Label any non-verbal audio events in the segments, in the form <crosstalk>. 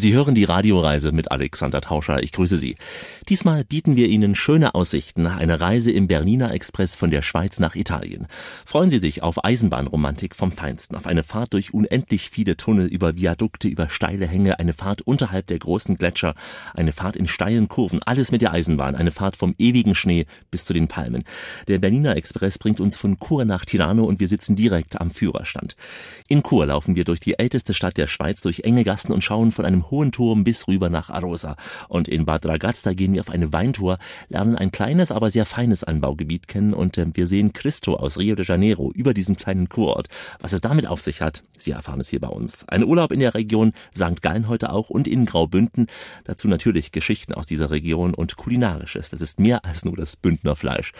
Sie hören die Radioreise mit Alexander Tauscher. Ich grüße Sie. Diesmal bieten wir Ihnen schöne Aussichten, eine Reise im Bernina Express von der Schweiz nach Italien. Freuen Sie sich auf Eisenbahnromantik vom Feinsten, auf eine Fahrt durch unendlich viele Tunnel, über Viadukte, über steile Hänge, eine Fahrt unterhalb der großen Gletscher, eine Fahrt in steilen Kurven, alles mit der Eisenbahn, eine Fahrt vom ewigen Schnee bis zu den Palmen. Der Bernina Express bringt uns von Chur nach Tirano und wir sitzen direkt am Führerstand. In Chur laufen wir durch die älteste Stadt der Schweiz, durch enge Gassen und schauen von einem hohen Turm bis rüber nach Arosa. Und in Bad Ragaz, gehen wir auf eine Weintour, lernen ein kleines, aber sehr feines Anbaugebiet kennen und äh, wir sehen Cristo aus Rio de Janeiro über diesen kleinen Kurort. Was es damit auf sich hat, Sie erfahren es hier bei uns. Ein Urlaub in der Region St. Gallen heute auch und in Graubünden. Dazu natürlich Geschichten aus dieser Region und kulinarisches. Das ist mehr als nur das Bündner Fleisch.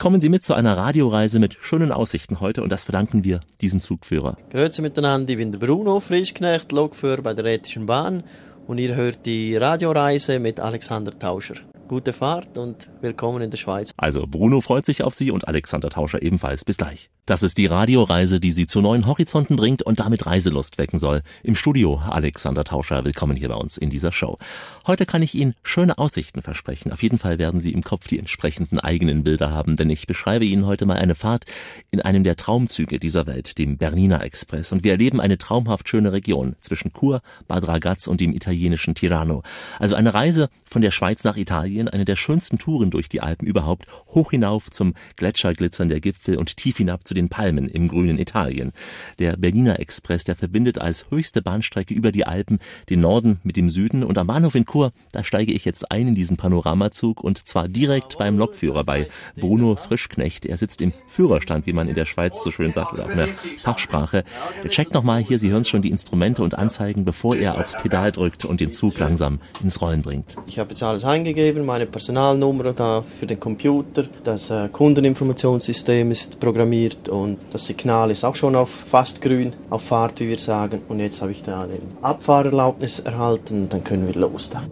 Kommen Sie mit zu einer Radioreise mit schönen Aussichten heute und das verdanken wir diesem Zugführer. Grüezi miteinander, ich bin der Bruno Frischknecht, Lokführer bei der Rätischen Bahn und ihr hört die Radioreise mit Alexander Tauscher gute Fahrt und willkommen in der Schweiz. Also Bruno freut sich auf Sie und Alexander Tauscher ebenfalls. Bis gleich. Das ist die Radioreise, die Sie zu neuen Horizonten bringt und damit Reiselust wecken soll. Im Studio Alexander Tauscher, willkommen hier bei uns in dieser Show. Heute kann ich Ihnen schöne Aussichten versprechen. Auf jeden Fall werden Sie im Kopf die entsprechenden eigenen Bilder haben, denn ich beschreibe Ihnen heute mal eine Fahrt in einem der Traumzüge dieser Welt, dem Bernina Express. Und wir erleben eine traumhaft schöne Region zwischen Chur, Bad Ragaz und dem italienischen Tirano. Also eine Reise von der Schweiz nach Italien Italien eine der schönsten Touren durch die Alpen überhaupt, hoch hinauf zum Gletscherglitzern der Gipfel und tief hinab zu den Palmen im grünen Italien. Der Berliner Express, der verbindet als höchste Bahnstrecke über die Alpen den Norden mit dem Süden und am Bahnhof in Chur, da steige ich jetzt ein in diesen Panoramazug und zwar direkt beim Lokführer bei Bruno Frischknecht. Er sitzt im Führerstand, wie man in der Schweiz so schön sagt, oder auch in der Fachsprache. Checkt nochmal hier, Sie hören schon, die Instrumente und Anzeigen, bevor er aufs Pedal drückt und den Zug langsam ins Rollen bringt. Ich habe jetzt alles eingegeben, meine Personalnummer da für den Computer. Das äh, Kundeninformationssystem ist programmiert und das Signal ist auch schon auf fast grün, auf Fahrt, wie wir sagen. Und jetzt habe ich da den Abfahrerlaubnis erhalten, dann können wir los da.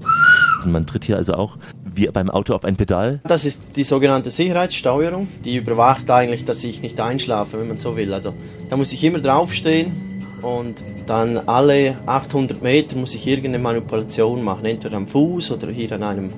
Man tritt hier also auch wie beim Auto auf ein Pedal? Das ist die sogenannte Sicherheitssteuerung. Die überwacht eigentlich, dass ich nicht einschlafe, wenn man so will. Also da muss ich immer draufstehen und dann alle 800 Meter muss ich irgendeine Manipulation machen, entweder am Fuß oder hier an einem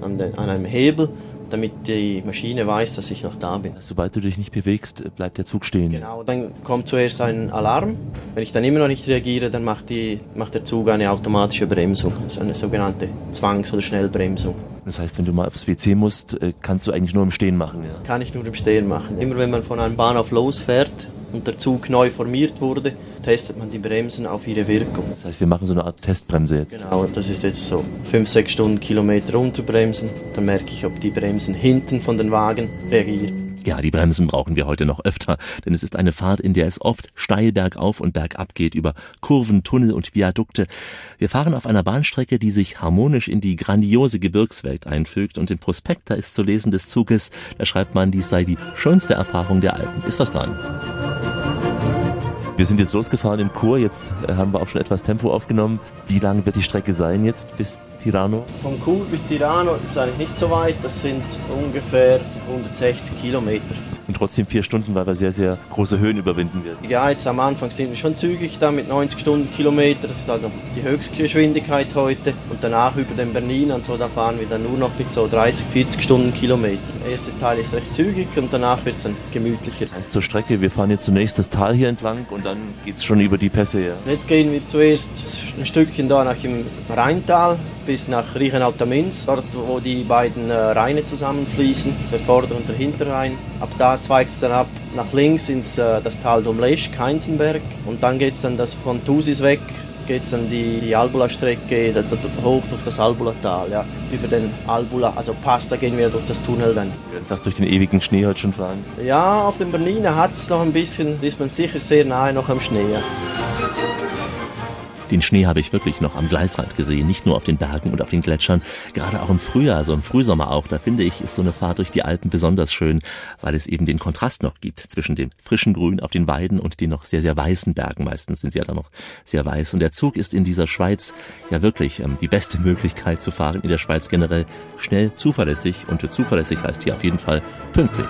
an, den, an einem Hebel, damit die Maschine weiß, dass ich noch da bin. Sobald du dich nicht bewegst, bleibt der Zug stehen. Genau, dann kommt zuerst ein Alarm. Wenn ich dann immer noch nicht reagiere, dann macht, die, macht der Zug eine automatische Bremsung, also eine sogenannte Zwangs- oder Schnellbremsung. Das heißt, wenn du mal aufs WC musst, äh, kannst du eigentlich nur im Stehen machen. Ja? Kann ich nur im Stehen machen. Immer wenn man von einem Bahnhof losfährt, und der Zug neu formiert wurde, testet man die Bremsen auf ihre Wirkung. Das heißt, wir machen so eine Art Testbremse jetzt. Genau, das ist jetzt so 5, 6 Stundenkilometer runterbremsen. Dann merke ich, ob die Bremsen hinten von den Wagen reagieren. Ja, die Bremsen brauchen wir heute noch öfter, denn es ist eine Fahrt, in der es oft steil bergauf und bergab geht, über Kurven, Tunnel und Viadukte. Wir fahren auf einer Bahnstrecke, die sich harmonisch in die grandiose Gebirgswelt einfügt und im Prospekt, da ist zu lesen des Zuges, da schreibt man, dies sei die schönste Erfahrung der Alpen. Ist was dran. Wir sind jetzt losgefahren in Chur, jetzt äh, haben wir auch schon etwas Tempo aufgenommen. Wie lang wird die Strecke sein jetzt bis Tirano? Von Chur bis Tirano ist eigentlich nicht so weit, das sind ungefähr 160 Kilometer und trotzdem vier Stunden, weil wir sehr, sehr große Höhen überwinden werden. Ja, jetzt am Anfang sind wir schon zügig da mit 90 Stundenkilometer. Das ist also die Höchstgeschwindigkeit heute. Und danach über den Berlin und so, da fahren wir dann nur noch mit so 30, 40 Stundenkilometer. Der erste Teil ist recht zügig und danach wird es dann gemütlicher. Das heißt zur Strecke, wir fahren jetzt zunächst das Tal hier entlang und dann geht es schon über die Pässe. Ja. Jetzt gehen wir zuerst ein Stückchen da nach dem Rheintal bis nach Riechenau-Tamins, dort wo die beiden äh, Rheine zusammenfließen, der Vorder- und der Hinterrhein. Ab da zweigt es dann ab nach links ins äh, das Tal Domlesch, Keinzenberg. Und dann geht es dann das von Thusis weg, geht es dann die, die Albula-Strecke hoch durch das Albula-Tal, ja, über den Albula, also Pass, da gehen wir durch das Tunnel dann. Fast durch den ewigen Schnee heute schon fahren. Ja, auf dem Bernina hat es noch ein bisschen, ist man sicher sehr nahe noch am Schnee. Ja. Den Schnee habe ich wirklich noch am Gleisrand gesehen, nicht nur auf den Bergen und auf den Gletschern. Gerade auch im Frühjahr, so im Frühsommer auch, da finde ich, ist so eine Fahrt durch die Alpen besonders schön, weil es eben den Kontrast noch gibt zwischen dem frischen Grün auf den Weiden und den noch sehr, sehr weißen Bergen. Meistens sind sie ja dann noch sehr weiß. Und der Zug ist in dieser Schweiz ja wirklich ähm, die beste <laughs> Möglichkeit zu fahren. In der Schweiz generell schnell, zuverlässig. Und zuverlässig heißt hier auf jeden Fall pünktlich.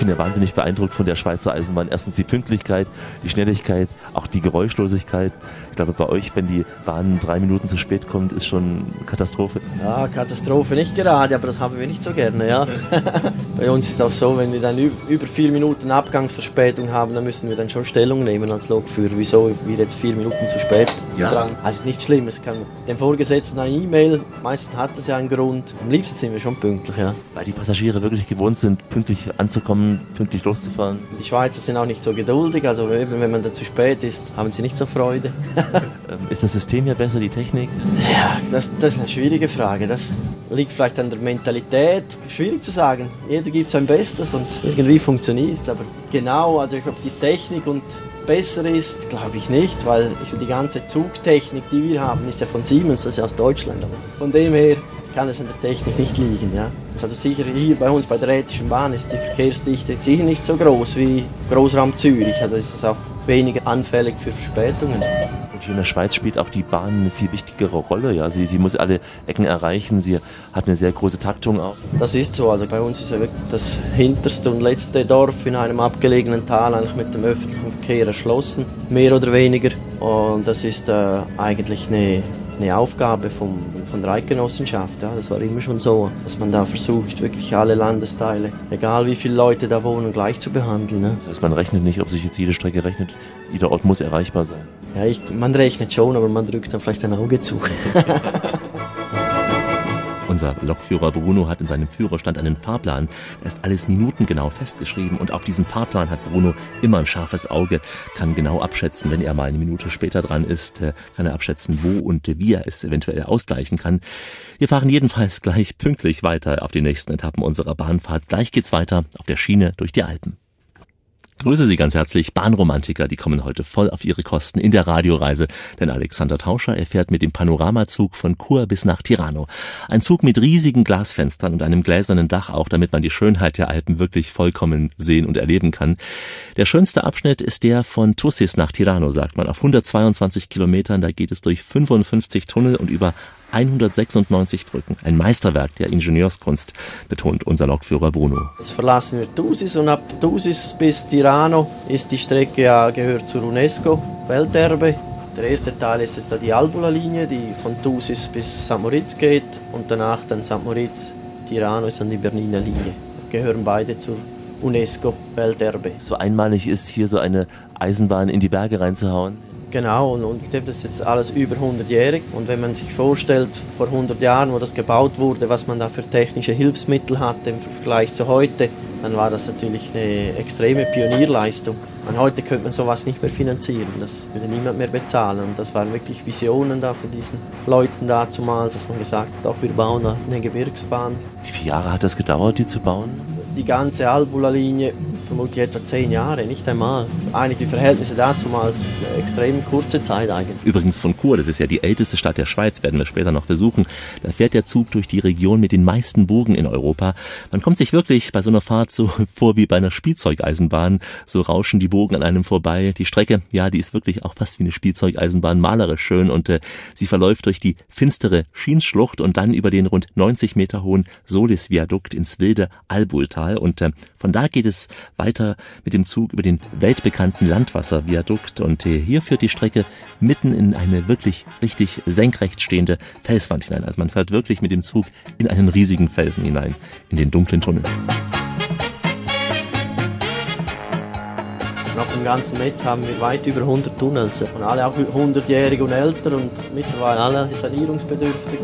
Bin ja wahnsinnig beeindruckt von der Schweizer Eisenbahn. Erstens die Pünktlichkeit, die Schnelligkeit, auch die Geräuschlosigkeit. Ich glaube, bei euch, wenn die Bahn drei Minuten zu spät kommt, ist schon Katastrophe. Ja, Katastrophe nicht gerade, aber das haben wir nicht so gerne, ja. <laughs> bei uns ist es auch so, wenn wir dann über vier Minuten Abgangsverspätung haben, dann müssen wir dann schon Stellung nehmen als Lokführer, wieso wir jetzt vier Minuten zu spät ja. dran. Also nicht schlimm, es kann dem Vorgesetzten eine E-Mail, meistens hat das ja einen Grund. Am liebsten sind wir schon pünktlich, ja. Weil die Passagiere wirklich gewohnt sind, pünktlich anzukommen, pünktlich loszufahren. Die Schweizer sind auch nicht so geduldig, also wenn man da zu spät ist, haben sie nicht so Freude. <laughs> Ähm, ist das System hier besser, die Technik? Ja, das, das ist eine schwierige Frage. Das liegt vielleicht an der Mentalität. Schwierig zu sagen. Jeder gibt sein Bestes und irgendwie funktioniert es. Aber genau, also ich glaube, die Technik und besser ist, glaube ich nicht, weil ich, die ganze Zugtechnik, die wir haben, ist ja von Siemens, das ist ja aus Deutschland. Aber von dem her kann es an der Technik nicht liegen. Ja. Also sicher hier bei uns bei der Rätischen Bahn ist die Verkehrsdichte sicher nicht so groß wie Großraum Zürich. Also ist es auch weniger anfällig für Verspätungen. Und hier in der Schweiz spielt auch die Bahn eine viel wichtigere Rolle. Ja, sie, sie muss alle Ecken erreichen. Sie hat eine sehr große Taktung auch. Das ist so. Also bei uns ist ja wirklich das hinterste und letzte Dorf in einem abgelegenen Tal eigentlich mit dem öffentlichen Verkehr erschlossen, mehr oder weniger. Und das ist äh, eigentlich eine eine Aufgabe vom, von der Eidgenossenschaft. Ja. Das war immer schon so, dass man da versucht, wirklich alle Landesteile, egal wie viele Leute da wohnen, gleich zu behandeln. Ne. Das heißt, man rechnet nicht, ob sich jetzt jede Strecke rechnet. Jeder Ort muss erreichbar sein. Ja, ich, man rechnet schon, aber man drückt dann vielleicht ein Auge zu. <laughs> <laughs> Unser Lokführer Bruno hat in seinem Führerstand einen Fahrplan. Da ist alles minutengenau festgeschrieben und auf diesen Fahrplan hat Bruno immer ein scharfes Auge, kann genau abschätzen, wenn er mal eine Minute später dran ist, äh, kann er abschätzen, wo und wie er es eventuell ausgleichen kann. Wir fahren jedenfalls gleich pünktlich weiter auf die nächsten Etappen unserer Bahnfahrt. Gleich geht's weiter auf der Schiene durch die Alpen. Grüße Sie ganz herzlich, Bahnromantiker, die kommen heute voll auf ihre Kosten in der Radioreise, denn Alexander Tauscher erfährt mit dem Panoramazug von Chur bis nach Tirano. Ein Zug mit riesigen Glasfenstern und einem gläsernen Dach auch, damit man die Schönheit der Alpen wirklich vollkommen sehen und erleben kann. Der schönste Abschnitt ist der von Tussis nach Tirano, sagt man, auf 122 Kilometern, da geht es durch 55 Tunnel und über 196 Brücken. Ein Meisterwerk der Ingenieurskunst, betont unser Lokführer Bruno. Jetzt verlassen wir Tusis und ab Tusis bis Tirano ist die Strecke ja gehört zur UNESCO Welterbe. Der erste Teil ist jetzt da die Albula-Linie, die von Tusis bis St. Moritz geht und danach dann St. Moritz, Tirano ist dann die Berniner Linie. Gehören beide zur UNESCO Welterbe. So einmalig ist hier so eine Eisenbahn in die Berge reinzuhauen. Genau, und, und das ist jetzt alles über 100-jährig. Und wenn man sich vorstellt, vor 100 Jahren, wo das gebaut wurde, was man da für technische Hilfsmittel hatte im Vergleich zu heute, dann war das natürlich eine extreme Pionierleistung. Und heute könnte man sowas nicht mehr finanzieren, das würde niemand mehr bezahlen. Und das waren wirklich Visionen da von diesen Leuten damals, dass man gesagt hat, auch wir bauen eine Gebirgsbahn. Wie viele Jahre hat das gedauert, die zu bauen? Die ganze Albula-Linie vermutlich etwa zehn Jahre, nicht einmal. Eigentlich die Verhältnisse dazumals extrem kurze Zeit eigentlich. Übrigens von Chur, das ist ja die älteste Stadt der Schweiz, werden wir später noch besuchen. Da fährt der Zug durch die Region mit den meisten Burgen in Europa. Man kommt sich wirklich bei so einer Fahrt so <laughs> vor wie bei einer Spielzeugeisenbahn. So rauschen die Bogen an einem vorbei. Die Strecke, ja, die ist wirklich auch fast wie eine Spielzeugeisenbahn, malerisch schön und äh, sie verläuft durch die finstere Schienschlucht und dann über den rund 90 Meter hohen Solis-Viadukt ins wilde Albultal. Wuppertal und äh, von da geht es weiter mit dem Zug über den weltbekannten Landwasserviadukt und äh, hier führt die Strecke mitten in eine wirklich richtig senkrecht stehende Felswand hinein. Also man fährt wirklich mit dem Zug in einen riesigen Felsen hinein, in den dunklen Tunnel. Auf dem ganzen Netz haben wir weit über 100 Tunnels und alle auch 100-jährig und älter und mittlerweile alle sanierungsbedürftig.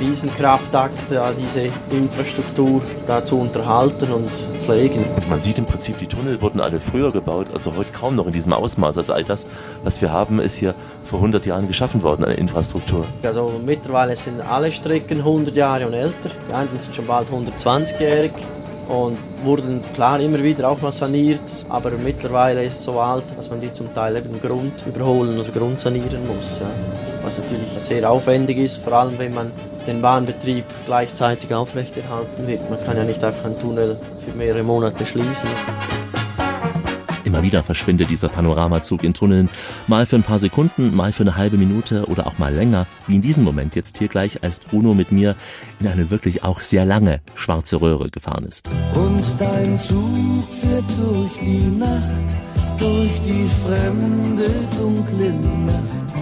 Riesenkraftakt, da diese Infrastruktur da zu unterhalten und pflegen. Und man sieht im Prinzip, die Tunnel wurden alle früher gebaut, also heute kaum noch in diesem Ausmaß. Also all das, was wir haben, ist hier vor 100 Jahren geschaffen worden, eine Infrastruktur. Also mittlerweile sind alle Strecken 100 Jahre und älter. Die einen sind schon bald 120-jährig und wurden klar immer wieder auch mal saniert, aber mittlerweile ist es so alt, dass man die zum Teil eben Grund überholen oder grundsanieren muss. Ja. Was natürlich sehr aufwendig ist, vor allem wenn man den Bahnbetrieb gleichzeitig aufrechterhalten will. Man kann ja nicht einfach einen Tunnel für mehrere Monate schließen. Immer wieder verschwindet dieser Panoramazug in Tunneln, mal für ein paar Sekunden, mal für eine halbe Minute oder auch mal länger, wie in diesem Moment jetzt hier gleich, als Bruno mit mir in eine wirklich auch sehr lange schwarze Röhre gefahren ist. Und dein Zug fährt durch die Nacht, durch die fremde dunkle Nacht,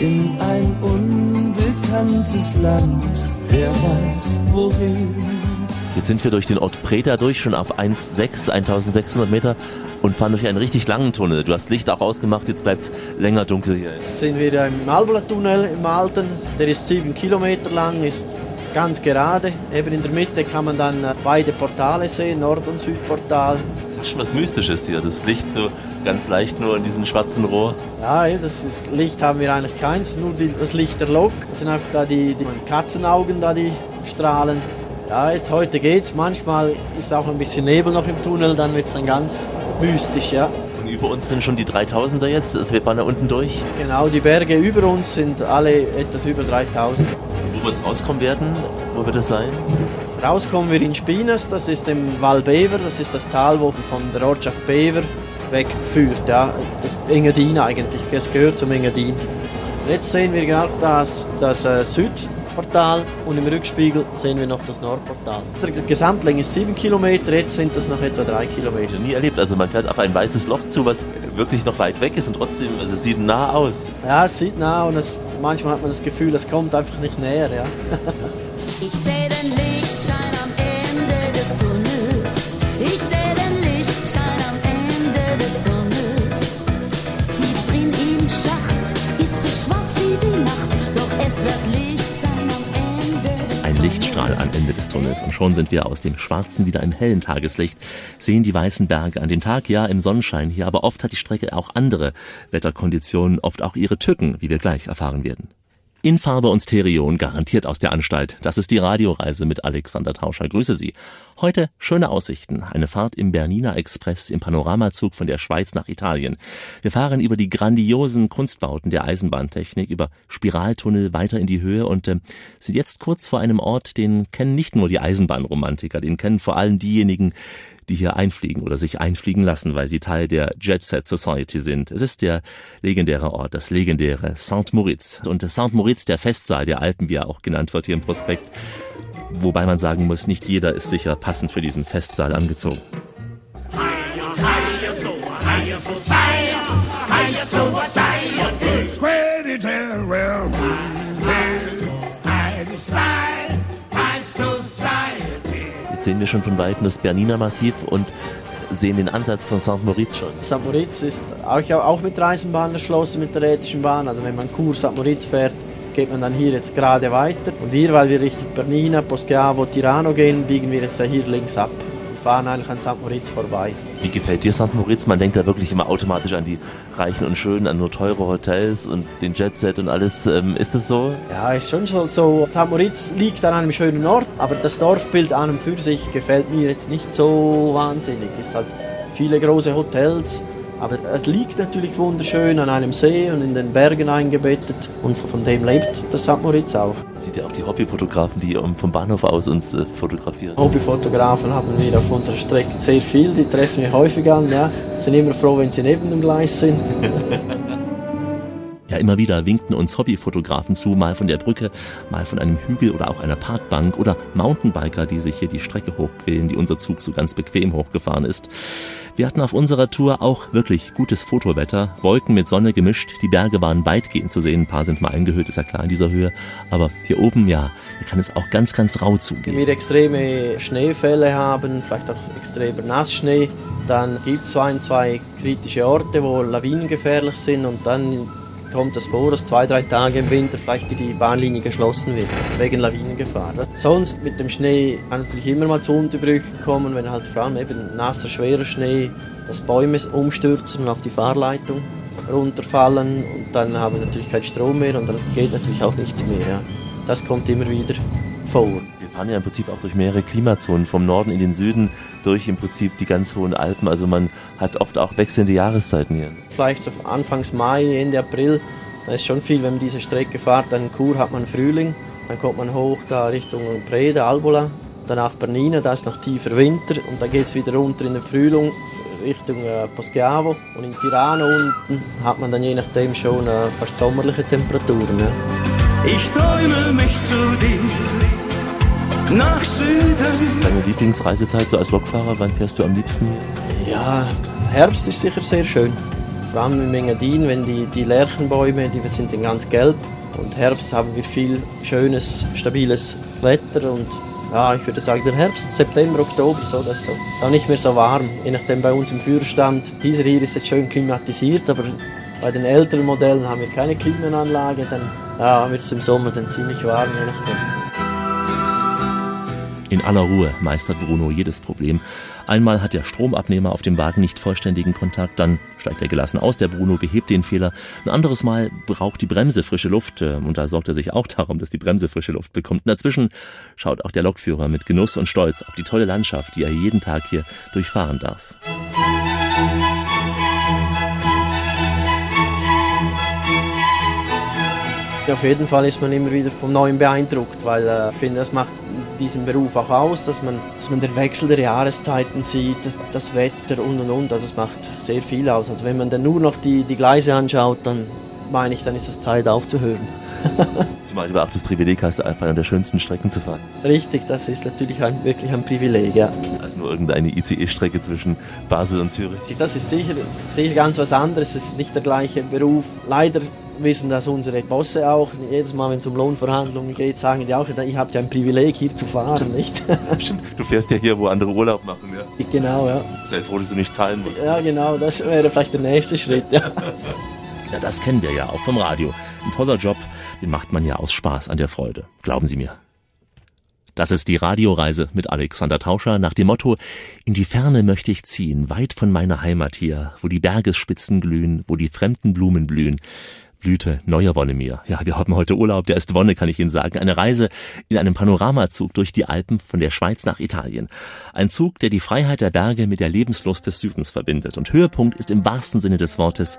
in ein unbekanntes Land, wer weiß wohin. Jetzt sind wir durch den Ort Preta durch, schon auf 1,6, 1600 Meter und fahren durch einen richtig langen Tunnel. Du hast Licht auch ausgemacht, jetzt bleibt es länger dunkel hier. Jetzt sind wir im Albola-Tunnel im Alten. Der ist sieben Kilometer lang, ist ganz gerade. Eben in der Mitte kann man dann äh, beide Portale sehen, Nord- und Südportal. Das ist schon was Mystisches hier, das Licht so ganz leicht nur in diesem schwarzen Rohr. Ja, das ist, Licht haben wir eigentlich keins, nur die, das Licht der Lok. Das sind einfach da die, die Katzenaugen, da die strahlen. Ja, jetzt heute geht's. Manchmal ist auch ein bisschen Nebel noch im Tunnel, dann wird es dann ganz mystisch, ja. Und über uns sind schon die 3000er jetzt, also wir fahren da unten durch. Genau, die Berge über uns sind alle etwas über 3000. Wo wird es rauskommen werden? Wo wird es sein? Rauskommen wir in Spinas, das ist im Val Bever, das ist das Tal, wo von der Ortschaft Bever wegführt. Ja. Das ist Engadin eigentlich, es gehört zum Engadin. Jetzt sehen wir gerade das, das äh, Südportal und im Rückspiegel sehen wir noch das Nordportal. Die Gesamtlänge ist 7 Kilometer, jetzt sind das noch etwa 3 Kilometer. Ich nie erlebt, also man fährt auf ein weißes Loch zu, was wirklich noch weit weg ist und trotzdem, also es sieht nah aus. Ja, es sieht nah und es, manchmal hat man das Gefühl, es kommt einfach nicht näher. Ja. Ich sehe den Lichtschein am am Ende des Tunnels und schon sind wir aus dem schwarzen wieder im hellen Tageslicht, sehen die weißen Berge an den Tag, ja im Sonnenschein hier, aber oft hat die Strecke auch andere Wetterkonditionen, oft auch ihre Tücken, wie wir gleich erfahren werden. In Farbe und Stereo und garantiert aus der Anstalt. Das ist die Radioreise mit Alexander Tauscher. Grüße Sie. Heute schöne Aussichten. Eine Fahrt im Bernina Express im Panoramazug von der Schweiz nach Italien. Wir fahren über die grandiosen Kunstbauten der Eisenbahntechnik, über Spiraltunnel weiter in die Höhe und äh, sind jetzt kurz vor einem Ort, den kennen nicht nur die Eisenbahnromantiker, den kennen vor allem diejenigen, die hier einfliegen oder sich einfliegen lassen, weil sie Teil der Jet Set Society sind. Es ist der legendäre Ort, das legendäre St. Moritz. Und St. Moritz, der Festsaal der Alpen, wie er auch genannt wird hier im Prospekt. Wobei man sagen muss, nicht jeder ist sicher passend für diesen Festsaal angezogen. Square sehen wir schon von Weitem das Berniner Massiv und sehen den Ansatz von St. Moritz schon. St. Moritz ist auch, auch mit der Eisenbahn erschlossen, mit der Rätischen Bahn. Also wenn man Kur St. Moritz fährt, geht man dann hier jetzt gerade weiter. Und wir, weil wir Richtung Bernina, Poschiavo, Tirano gehen, biegen wir jetzt da hier links ab. Fahren eigentlich an St. Moritz vorbei. Wie gefällt dir St. Moritz? Man denkt da wirklich immer automatisch an die Reichen und Schönen, an nur teure Hotels und den Jetset und alles. Ähm, ist das so? Ja, ist schon so. St. Moritz liegt an einem schönen Ort, aber das Dorfbild an und für sich gefällt mir jetzt nicht so wahnsinnig. Es ist halt viele große Hotels, aber es liegt natürlich wunderschön an einem See und in den Bergen eingebettet und von dem lebt das St. Moritz auch. Man sieht ja auch die Hobbyfotografen, die ähm, vom Bahnhof aus uns äh, fotografieren. Hobbyfotografen haben wir auf unserer Strecke sehr viel, die treffen wir häufig an, ja. Sind immer froh, wenn sie neben dem Gleis sind. <laughs> Ja, immer wieder winkten uns Hobbyfotografen zu, mal von der Brücke, mal von einem Hügel oder auch einer Parkbank oder Mountainbiker, die sich hier die Strecke hochquälen, die unser Zug so ganz bequem hochgefahren ist. Wir hatten auf unserer Tour auch wirklich gutes Fotowetter, Wolken mit Sonne gemischt, die Berge waren weitgehend zu sehen, ein paar sind mal eingehüllt, ist ja klar in dieser Höhe, aber hier oben, ja, hier kann es auch ganz, ganz rau Wenn zugehen. wir extreme Schneefälle haben, vielleicht auch extremer Nassschnee, dann gibt es ein, zwei kritische Orte, wo Lawinen gefährlich sind und dann kommt es vor, dass zwei, drei Tage im Winter vielleicht die Bahnlinie geschlossen wird, wegen Lawinengefahr. Sonst mit dem Schnee kann natürlich immer mal zu Unterbrüchen kommen, wenn halt vor allem eben nasser, schwerer Schnee, dass Bäume umstürzen und auf die Fahrleitung runterfallen und dann haben wir natürlich keinen Strom mehr und dann geht natürlich auch nichts mehr. Ja. Das kommt immer wieder vor. Fahren ja im Prinzip auch durch mehrere Klimazonen, vom Norden in den Süden, durch im Prinzip die ganz hohen Alpen. Also man hat oft auch wechselnde Jahreszeiten hier. Vielleicht so Anfangs Mai, Ende April, da ist schon viel, wenn man diese Strecke fährt. Dann in Chur hat man Frühling, dann kommt man hoch da Richtung Preda, Albola, danach Bernina, da ist noch tiefer Winter und dann geht es wieder runter in den Frühling Richtung äh, Poschiavo. Und in Tirano unten hat man dann je nachdem schon äh, fast sommerliche Temperaturen. Ne? Ich träume mich zu dir nach Süden. Deine Lieblingsreisezeit so als Lokfahrer, wann fährst du am liebsten hier? Ja, Herbst ist sicher sehr schön. Vor allem in Mengadin, wenn die, die Lärchenbäume, die sind dann ganz gelb. Und Herbst haben wir viel schönes, stabiles Wetter und ja, ich würde sagen, der Herbst, September, Oktober, so, das ist so. Dann nicht mehr so warm. Je nachdem bei uns im Führerstand. Dieser hier ist jetzt schön klimatisiert, aber bei den älteren Modellen haben wir keine Klimaanlage. Dann ja, wird es im Sommer dann ziemlich warm, je nachdem. In aller Ruhe meistert Bruno jedes Problem. Einmal hat der Stromabnehmer auf dem Wagen nicht vollständigen Kontakt, dann steigt er gelassen aus, der Bruno behebt den Fehler. Ein anderes Mal braucht die Bremse frische Luft äh, und da sorgt er sich auch darum, dass die Bremse frische Luft bekommt. Und dazwischen schaut auch der Lokführer mit Genuss und Stolz auf die tolle Landschaft, die er jeden Tag hier durchfahren darf. Auf jeden Fall ist man immer wieder vom Neuen beeindruckt, weil äh, ich finde, das macht diesen Beruf auch aus, dass man, dass man den Wechsel der Jahreszeiten sieht, das Wetter und und und. Also es macht sehr viel aus. Also wenn man dann nur noch die, die Gleise anschaut, dann meine ich, dann ist es Zeit aufzuhören. Zumal du auch das Privileg hast, einfach an der schönsten Strecken zu fahren. Richtig, das ist natürlich ein, wirklich ein Privileg, ja. Als nur irgendeine ICE-Strecke zwischen Basel und Zürich. Das ist sicher, sicher ganz was anderes, es ist nicht der gleiche Beruf. Leider wissen das unsere Bosse auch. Jedes Mal, wenn es um Lohnverhandlungen geht, sagen die auch, ihr habt ja ein Privileg, hier zu fahren, nicht? <laughs> Du fährst ja hier, wo andere Urlaub machen, ja. genau, ja. Sei froh, dass du nicht zahlen musst. Ja, genau, das wäre vielleicht der nächste Schritt, ja. <laughs> Ja, das kennen wir ja auch vom Radio. Ein toller Job, den macht man ja aus Spaß an der Freude. Glauben Sie mir. Das ist die Radioreise mit Alexander Tauscher nach dem Motto In die Ferne möchte ich ziehen, weit von meiner Heimat hier, wo die Bergesspitzen glühen, wo die fremden Blumen blühen. Blüte neuer Wonne mir. Ja, wir haben heute Urlaub, der ist Wonne, kann ich Ihnen sagen. Eine Reise in einem Panoramazug durch die Alpen von der Schweiz nach Italien. Ein Zug, der die Freiheit der Berge mit der Lebenslust des Südens verbindet. Und Höhepunkt ist im wahrsten Sinne des Wortes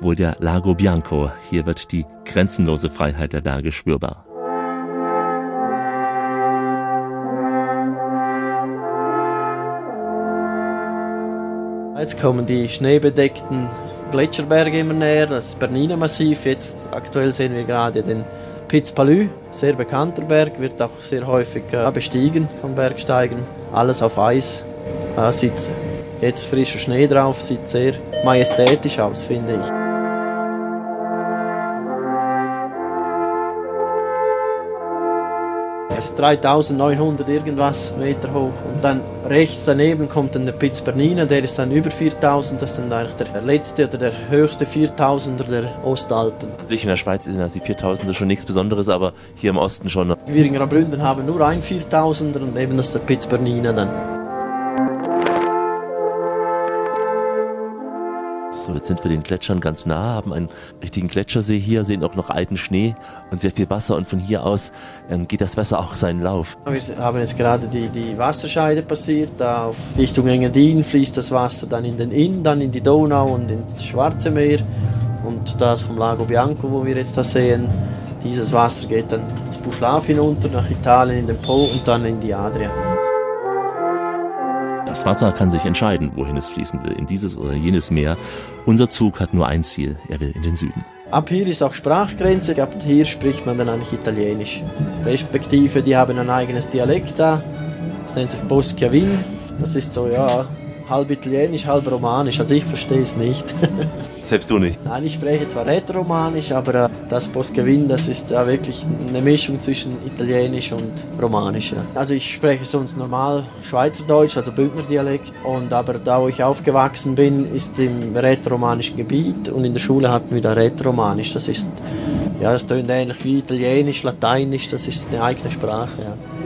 wohl der Lago Bianco. Hier wird die grenzenlose Freiheit der Berge spürbar. Jetzt kommen die schneebedeckten Gletscherberge immer näher, das Bernina-Massiv. Jetzt aktuell sehen wir gerade den Piz Palü, sehr bekannter Berg, wird auch sehr häufig äh, bestiegen von Bergsteigern. Alles auf Eis. Äh, sieht jetzt frischer Schnee drauf, sieht sehr majestätisch aus, finde ich. Es ist 3900 irgendwas Meter hoch. Und dann rechts daneben kommt dann der Piz Bernina, der ist dann über 4000. Das ist dann eigentlich der letzte oder der höchste 4000er der Ostalpen. An sich in der Schweiz sind das die 4000er schon nichts Besonderes, aber hier im Osten schon. Wir in Graubünden haben nur ein 4000er und eben das ist der Piz Bernina dann. So, jetzt sind wir den Gletschern ganz nah, haben einen richtigen Gletschersee hier, sehen auch noch alten Schnee und sehr viel Wasser und von hier aus ähm, geht das Wasser auch seinen Lauf. Wir haben jetzt gerade die, die Wasserscheide passiert. Da auf Richtung Engadin fließt das Wasser dann in den Inn, dann in die Donau und ins Schwarze Meer. Und das vom Lago Bianco, wo wir jetzt da sehen, dieses Wasser geht dann ins Buschlaf hinunter, nach Italien in den Po und dann in die Adria. Das Wasser kann sich entscheiden, wohin es fließen will, in dieses oder jenes Meer. Unser Zug hat nur ein Ziel, er will in den Süden. Ab hier ist auch Sprachgrenze. Ab hier spricht man dann eigentlich Italienisch. Respektive, die haben ein eigenes Dialekt da. Das nennt sich Boschiavin. Das ist so, ja, halb Italienisch, halb Romanisch. Also ich verstehe es nicht. <laughs> Selbst du nicht. Nein, ich spreche zwar Rätoromanisch, aber äh, das Boschiavin, das ist ja wirklich eine Mischung zwischen Italienisch und Romanisch. Also ich spreche sonst normal Schweizerdeutsch, also Bündnerdialekt. Und aber da, wo ich aufgewachsen bin, ist im rätoromanischen Gebiet und in der Schule hatten wir da Rätoromanisch. Das ist, ja, das tönt ähnlich wie Italienisch, Lateinisch, das ist eine eigene Sprache, ja.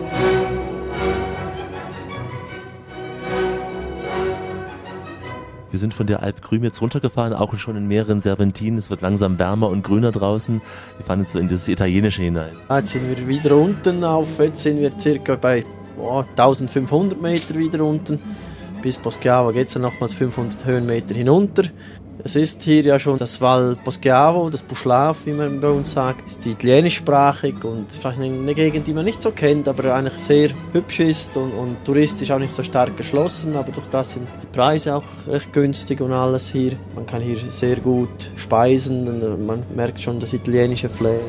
Wir sind von der Alp Grüm jetzt runtergefahren, auch schon in mehreren Serpentinen. Es wird langsam wärmer und grüner draußen. Wir fahren jetzt so in das Italienische hinein. Ah, Jetzt sind wir wieder unten auf, jetzt sind wir circa bei oh, 1500 Meter wieder unten. Bis Poschiavo geht es dann nochmals 500 Höhenmeter hinunter. Es ist hier ja schon das Val Poschiavo, das Buschlav, wie man bei uns sagt, ist italienischsprachig und vielleicht eine Gegend, die man nicht so kennt, aber eigentlich sehr hübsch ist und, und touristisch auch nicht so stark geschlossen, aber durch das sind die Preise auch recht günstig und alles hier. Man kann hier sehr gut speisen und man merkt schon das italienische Flair.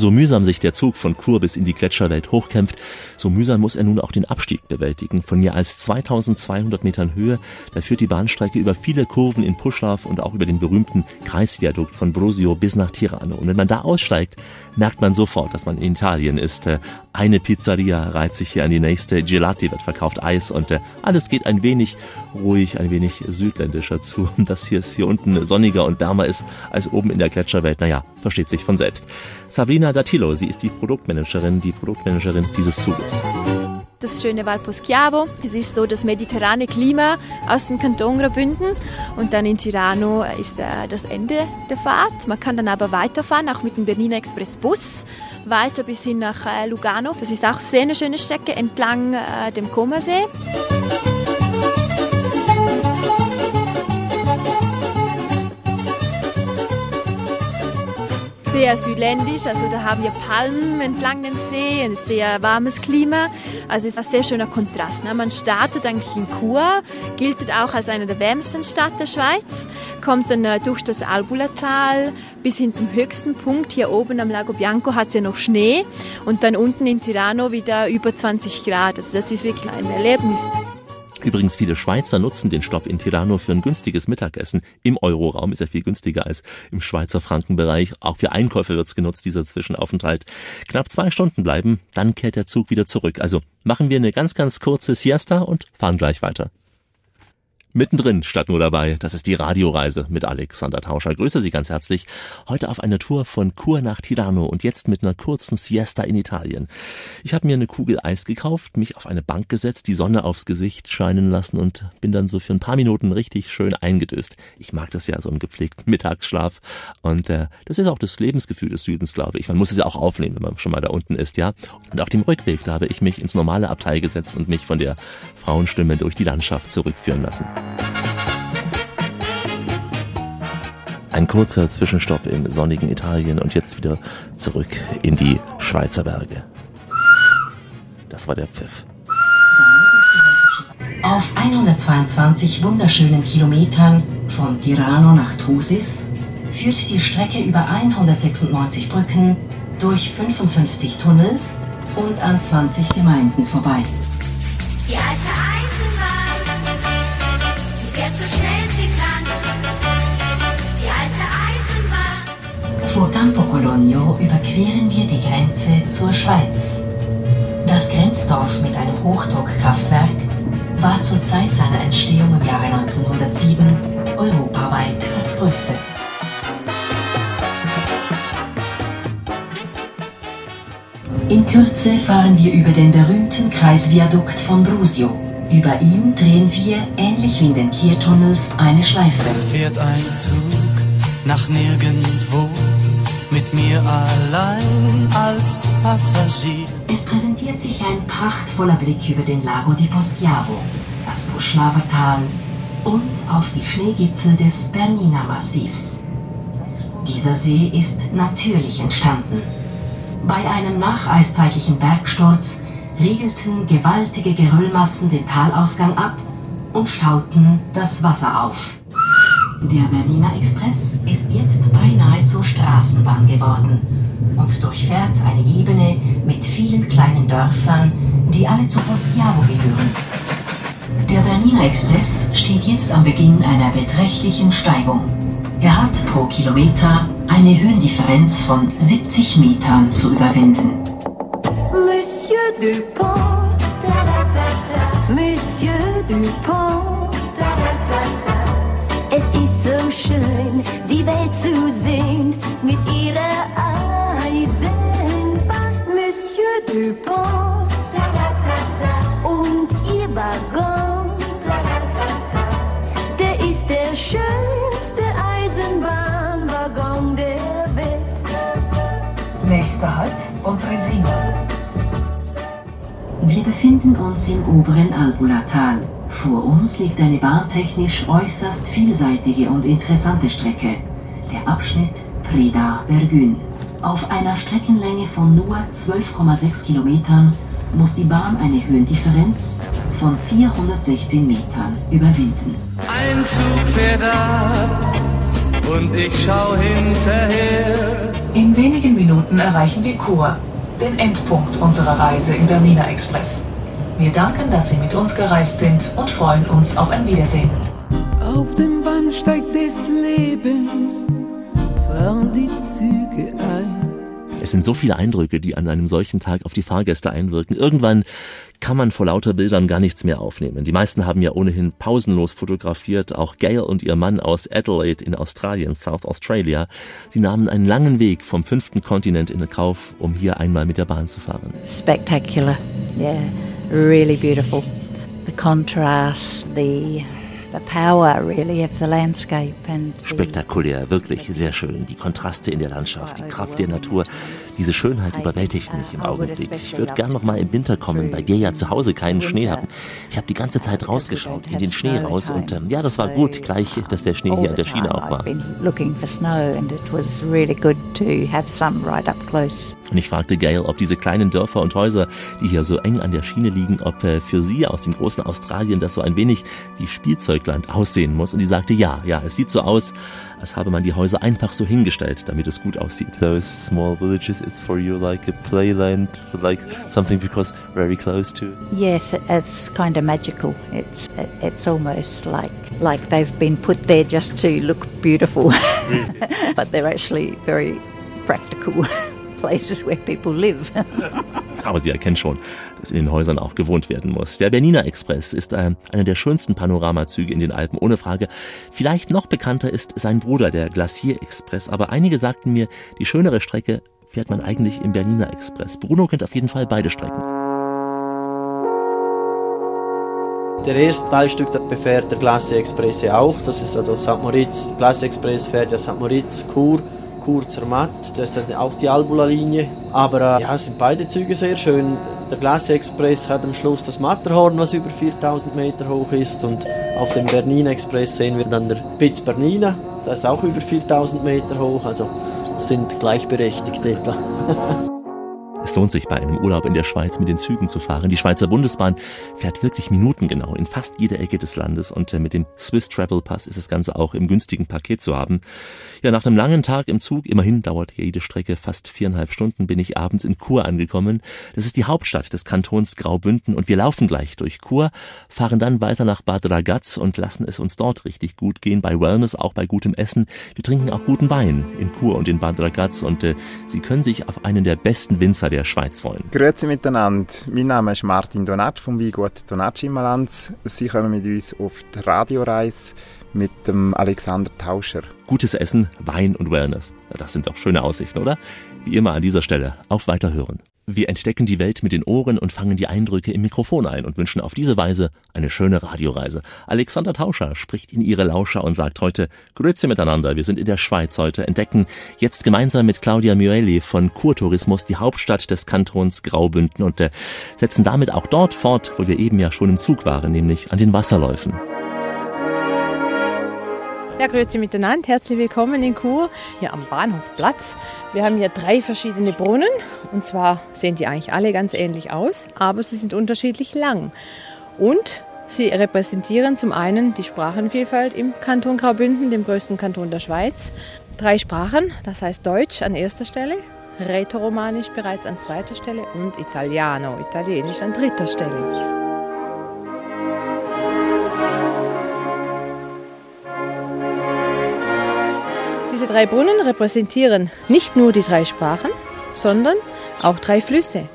So mühsam sich der Zug von Chur bis in die Gletscherwelt hochkämpft, so mühsam muss er nun auch den Abstieg bewältigen. Von mehr als 2200 Metern Höhe, da führt die Bahnstrecke über viele Kurven in Puschlav und auch über den berühmten Kreisviadukt von Brosio bis nach Tirano. Und wenn man da aussteigt, merkt man sofort, dass man in Italien ist. Äh, Eine Pizzeria reiht sich hier an die nächste, Gelati wird verkauft, Eis und äh, alles geht ein wenig ruhig, ein wenig südländischer zu. <laughs> Und dass hier es hier unten sonniger und wärmer ist als oben in der Gletscherwelt, naja, versteht sich von selbst. Sabrina Datillo, sie ist die Produktmanagerin, die Produktmanagerin dieses Zuges. Das schöne Valposchiavo. Es ist so das mediterrane Klima aus dem Kanton Graubünden. Und dann in Tirano ist äh, das Ende der Fahrt. Man kann dann aber weiterfahren, auch mit dem Bernina Express Bus, weiter bis hin nach äh, Lugano. Das ist auch sehr eine schöne Strecke entlang äh, dem Comersee. Sehr südländisch, also da haben wir Palmen entlang dem See, ein sehr warmes Klima. Also es ist ein sehr schöner Kontrast. Ne? Man startet eigentlich in Chur, gilt auch als eine der wärmsten Stadt der Schweiz, kommt dann äh, durch das Albulatal bis hin zum höchsten Punkt. Hier oben am Lago Bianco hat es ja noch Schnee und dann unten in Tirano wieder über 20 Grad. Also das ist wirklich ein Erlebnis. Übrigens, viele Schweizer nutzen den Stopp in Tirano für ein günstiges Mittagessen. Im Euroraum ist er viel günstiger als im Schweizer Frankenbereich. Auch für Einkäufe wird's genutzt, dieser Zwischenaufenthalt. Knapp zwei Stunden bleiben, dann kehrt der Zug wieder zurück. Also machen wir eine ganz, ganz kurze Siesta und fahren gleich weiter. Mittendrin statt nur dabei, das ist die Radioreise mit Alexander Tauscher. Grüße Sie ganz herzlich. Heute auf eine Tour von Chur nach Tirano und jetzt mit einer kurzen Siesta in Italien. Ich habe mir eine Kugel Eis gekauft, mich auf eine Bank gesetzt, die Sonne aufs Gesicht scheinen lassen und bin dann so für ein paar Minuten richtig schön eingedöst. Ich mag das ja, so einen gepflegten Mittagsschlaf und äh, das ist auch das Lebensgefühl des Südens, glaube ich. Man muss es ja auch aufnehmen, wenn man schon mal da unten ist, ja. Und auf dem Rückweg, da habe ich mich ins normale Abteil gesetzt und mich von der Frauenstimme durch die Landschaft zurückführen lassen. Ein kurzer Zwischenstopp im sonnigen Italien und jetzt wieder zurück in die Schweizer Berge. Das war der Pfiff. Auf 122 wunderschönen Kilometern von Tirano nach Thusis führt die Strecke über 196 Brücken durch 55 Tunnels und an 20 Gemeinden vorbei. Die alte Vor Campo Cologno überqueren wir die Grenze zur Schweiz. Das Grenzdorf mit einem Hochdruckkraftwerk war zur Zeit seiner Entstehung im Jahre 1907 europaweit das größte. In Kürze fahren wir über den berühmten Kreisviadukt von Brusio. Über ihm drehen wir, ähnlich wie in den Kehrtunnels, eine Schleife. fährt ein Zug nach nirgendwo mit mir allein als Passagier. Es präsentiert sich ein prachtvoller Blick über den Lago di Poschiavo, das Puschlaver Tal und auf die Schneegipfel des Bernina Massivs. Dieser See ist natürlich entstanden. Bei einem nacheiszeitlichen Bergsturz riegelten gewaltige Geröllmassen den Talausgang ab und stauten das Wasser auf. Der Berliner Express ist jetzt beinahe zur Straßenbahn geworden und durchfährt eine Ebene mit vielen kleinen Dörfern, die alle zu Poschiavo gehören. Der Bernina Express steht jetzt am Beginn einer beträchtlichen Steigung. Er hat pro Kilometer eine Höhendifferenz von 70 Metern zu überwinden. Monsieur Dupont, ta ta ta ta. Monsieur Dupont, ta. Es ist schön, die Welt zu sehen mit ihrer Eisenbahn. Monsieur Dupont. Und ihr Waggon. Der ist der schönste Eisenbahnwaggon der Welt. Nächster Halt Pontresina. Wir befinden uns im oberen Albula-Tal, Vor uns liegt eine bahntechnisch äußerst vielseitige und interessante Strecke, der Abschnitt Preda-Bergün. Auf einer Streckenlänge von nur 12,6 Kilometern muss die Bahn eine Höhendifferenz von 416 Metern überwinden. Ein Zug fährt ab und ich schau hinterher. In wenigen Minuten erreichen wir Chur, den Endpunkt unserer Reise im Berliner Express. Wir danken, dass Sie mit uns gereist sind und freuen uns auf ein Wiedersehen. Auf dem Bahnsteig des Lebens fahren die Züge ein. Es sind so viele Eindrücke, die an einem solchen Tag auf die Fahrgäste einwirken. Irgendwann kann man vor lauter Bildern gar nichts mehr aufnehmen. Die meisten haben ja ohnehin pausenlos fotografiert. Auch Gail und ihr Mann aus Adelaide in Australien, South Australia. Sie nahmen einen langen Weg vom fünften Kontinent in Kauf, um hier einmal mit der Bahn zu fahren. Spectacular. Yeah, really beautiful. The contrast, the power really of the landscape Spektakulär, wirklich sehr schön. Die Kontraste in der Landschaft, die Kraft der Natur. Diese Schönheit überwältigt mich im Augenblick. Ich würde gern noch mal im Winter kommen, weil wir ja zu Hause keinen Schnee haben. Ich habe die ganze Zeit rausgeschaut, in den Schnee raus und ähm, ja, das war gut, gleich, dass der Schnee hier an der Schiene auch war. I've been looking for snow and it was really good to have some right up close. Und ich fragte Gail, ob diese kleinen Dörfer und Häuser, die hier so eng an der Schiene liegen, ob äh, für sie aus dem großen Australien das so ein wenig wie Spielzeugland aussehen muss. Und die sagte, ja, ja, es sieht so aus, als habe man die Häuser einfach so hingestellt, damit es gut aussieht. Those small villages, it's for you like a playland, so like something because very close to. Yes, it's kind of magical. It's it's almost like like they've been put there just to look beautiful, <laughs> but they're actually very practical <laughs> places where people live. <laughs> Aber sie erkennt schon, dass in den Häusern auch gewohnt werden muss. Der Bernina Express ist äh, einer der schönsten Panoramazüge in den Alpen, ohne Frage. Vielleicht noch bekannter ist sein Bruder, der Glacier Express. Aber einige sagten mir, die schönere Strecke fährt man eigentlich im Bernina Express. Bruno kennt auf jeden Fall beide Strecken. Der erste Teilstück das befährt der Glacier Express auch. Das ist also St. Moritz. Glacier Express fährt ja St. Moritz, Chur, Chur Zermatt. Das ist dann auch die Albula-Linie. Aber äh, ja, sind beide Züge sehr schön. Der Glacier Express hat am Schluss das Matterhorn, was über 4000 Meter hoch ist. Und auf dem Bernina Express sehen wir dann der Piz Bernina. Das ist auch über 4000 Meter hoch. Also sind gleichberechtigt etwa. <laughs> Es lohnt sich bei einem Urlaub in der Schweiz mit den Zügen zu fahren. Die Schweizer Bundesbahn fährt wirklich minutengenau in fast jeder Ecke des Landes und äh, mit dem Swiss Travel Pass ist das Ganze auch im günstigen Paket zu haben. Ja, nach einem langen Tag im Zug, immerhin dauert hier jede Strecke fast viereinhalb Stunden, bin ich abends in Chur angekommen. Das ist die Hauptstadt des Kantons Graubünden und wir laufen gleich durch Chur, fahren dann weiter nach Bad Ragaz und lassen es uns dort richtig gut gehen, bei Wellness, auch bei gutem Essen. Wir trinken auch guten Wein in Chur und in Bad Ragaz und äh, Sie können sich auf einen der besten Winzer der Schweiz freuen. Grüezi miteinander. Mein Name ist Martin Donat vom Weingut Donat Immerlands. Sie kommen mit uns auf die Radioreise mit dem Alexander Tauscher. Gutes Essen, Wein und Wellness. Das sind doch schöne Aussichten, oder? Wie immer an dieser Stelle auf Weiterhören. Wir entdecken die Welt mit den Ohren und fangen die Eindrücke im Mikrofon ein und wünschen auf diese Weise eine schöne Radioreise. Alexander Tauscher spricht in ihre Lauscher und sagt heute Grüezi miteinander. Wir sind in der Schweiz heute, entdecken jetzt gemeinsam mit Claudia Mueli von Kurtourismus die Hauptstadt des Kantons Graubünden und äh, setzen damit auch dort fort, wo wir eben ja schon im Zug waren, nämlich an den Wasserläufen. Ja, grüezi miteinander, herzlich willkommen in Chur, hier am Bahnhofplatz. Wir haben hier drei verschiedene Brunnen und zwar sehen die eigentlich alle ganz ähnlich aus, aber sie sind unterschiedlich lang. Und sie repräsentieren zum einen die Sprachenvielfalt im Kanton Graubünden, dem größten Kanton der Schweiz. Drei Sprachen, das heißt Deutsch an erster Stelle, Rätoromanisch bereits an zweiter Stelle und Italiano, Italienisch an dritter Stelle. Diese drei Brunnen repräsentieren nicht nur die drei Sprachen, sondern auch drei Flüsse.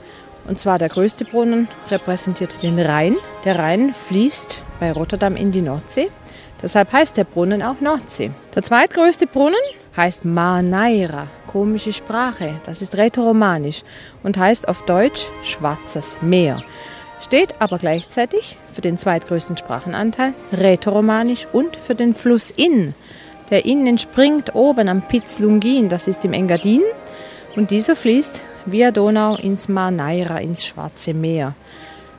Und zwar der größte Brunnen repräsentiert den Rhein. Der Rhein fließt bei Rotterdam in die Nordsee. Deshalb heißt der Brunnen auch Nordsee. Der zweitgrößte Brunnen heißt Maneira, komische Sprache. Das ist rätoromanisch und heißt auf Deutsch Schwarzes Meer. Steht aber gleichzeitig für den zweitgrößten Sprachenanteil rätoromanisch und für den Fluss Inn. Der Inn entspringt oben am Piz Lungin, das ist im Engadin, und dieser fließt via Donau ins Mar Neira, ins Schwarze Meer.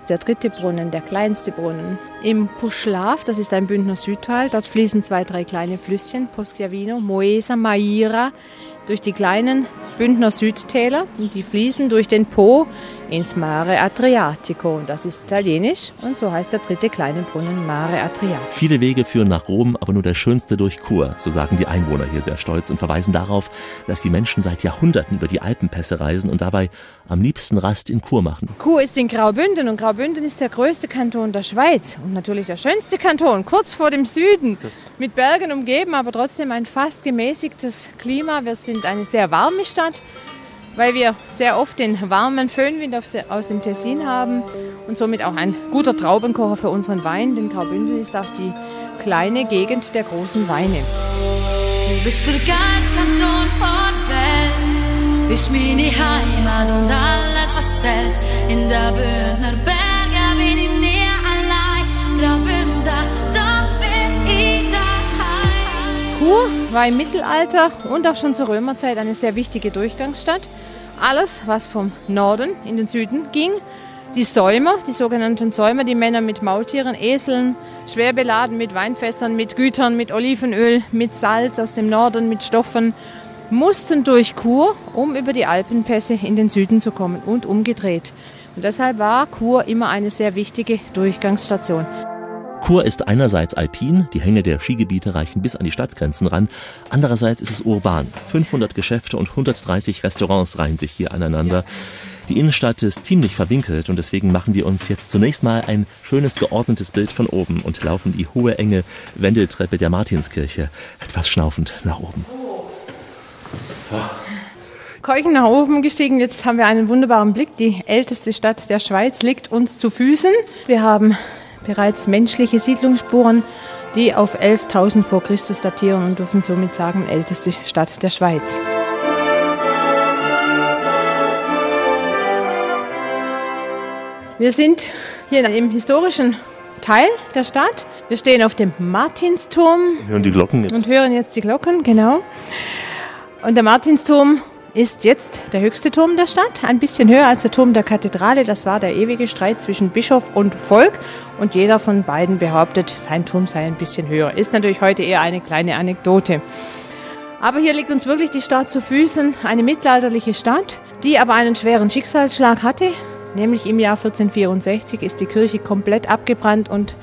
der dritte Brunnen, der kleinste Brunnen. Im Puschlav, das ist ein Bündner Südteil, dort fließen zwei, drei kleine Flüsschen, Poschiavino, Moesa, Maira, durch die kleinen Bündner Südtäler und die fließen durch den Po ins Mare Adriatico. Das ist italienisch und so heißt der dritte kleine Brunnen Mare Adriatico. Viele Wege führen nach Rom, aber nur der schönste durch Chur, so sagen die Einwohner hier sehr stolz und verweisen darauf, dass die Menschen seit Jahrhunderten über die Alpenpässe reisen und dabei am liebsten Rast in Chur machen. Chur ist in Graubünden und Graubünden ist der größte Kanton der Schweiz und natürlich der schönste Kanton, kurz vor dem Süden, mit Bergen umgeben, aber trotzdem ein fast gemäßigtes Klima. Wir sind eine sehr warme Stadt weil wir sehr oft den warmen Föhnwind aus dem Tessin haben und somit auch ein guter Traubenkocher für unseren Wein, denn Graubünden ist auch die kleine Gegend der großen Weine. Du bist der geilste Kanton von Welt, bist meine Heimat und alles, was zählt. In der Bündner Berge bin ich nie allein. Graubünden, da bin ich daheim. Chur war im Mittelalter und auch schon zur Römerzeit eine sehr wichtige Durchgangsstadt alles, was vom Norden in den Süden ging. Die Säumer, die sogenannten Säumer, die Männer mit Maultieren, Eseln, schwer beladen mit Weinfässern, mit Gütern, mit Olivenöl, mit Salz aus dem Norden, mit Stoffen, mussten durch Chur, um über die Alpenpässe in den Süden zu kommen und umgedreht. Und deshalb war Chur immer eine sehr wichtige Durchgangsstation. Chur ist einerseits alpin, die Hänge der Skigebiete reichen bis an die Stadtgrenzen ran, andererseits ist es urban. 500 Geschäfte und 130 Restaurants reihen sich hier aneinander. Die Innenstadt ist ziemlich verwinkelt und deswegen machen wir uns jetzt zunächst mal ein schönes geordnetes Bild von oben und laufen die hohe enge Wendeltreppe der Martinskirche etwas schnaufend nach oben. Keuchen nach oben gestiegen. Jetzt haben wir einen wunderbaren Blick. Die älteste Stadt der Schweiz liegt uns zu Füßen. Wir haben bereits menschliche Siedlungsspuren, die auf 11.000 vor Christus datieren und dürfen somit sagen, älteste Stadt der Schweiz. Wir sind hier im historischen Teil der Stadt. Wir stehen auf dem Martinsturm. Hören die Glocken jetzt. Und hören jetzt die Glocken, genau. Und der Martinsturm ist jetzt der höchste Turm der Stadt, ein bisschen höher als der Turm der Kathedrale. Das war der ewige Streit zwischen Bischof und Volk und jeder von beiden behauptet, sein Turm sei ein bisschen höher. Ist natürlich heute eher eine kleine Anekdote. Aber hier liegt uns wirklich die Stadt zu Füßen, eine mittelalterliche Stadt, die aber einen schweren Schicksalsschlag hatte. Nämlich im Jahr 1464 ist die Kirche komplett abgebrannt und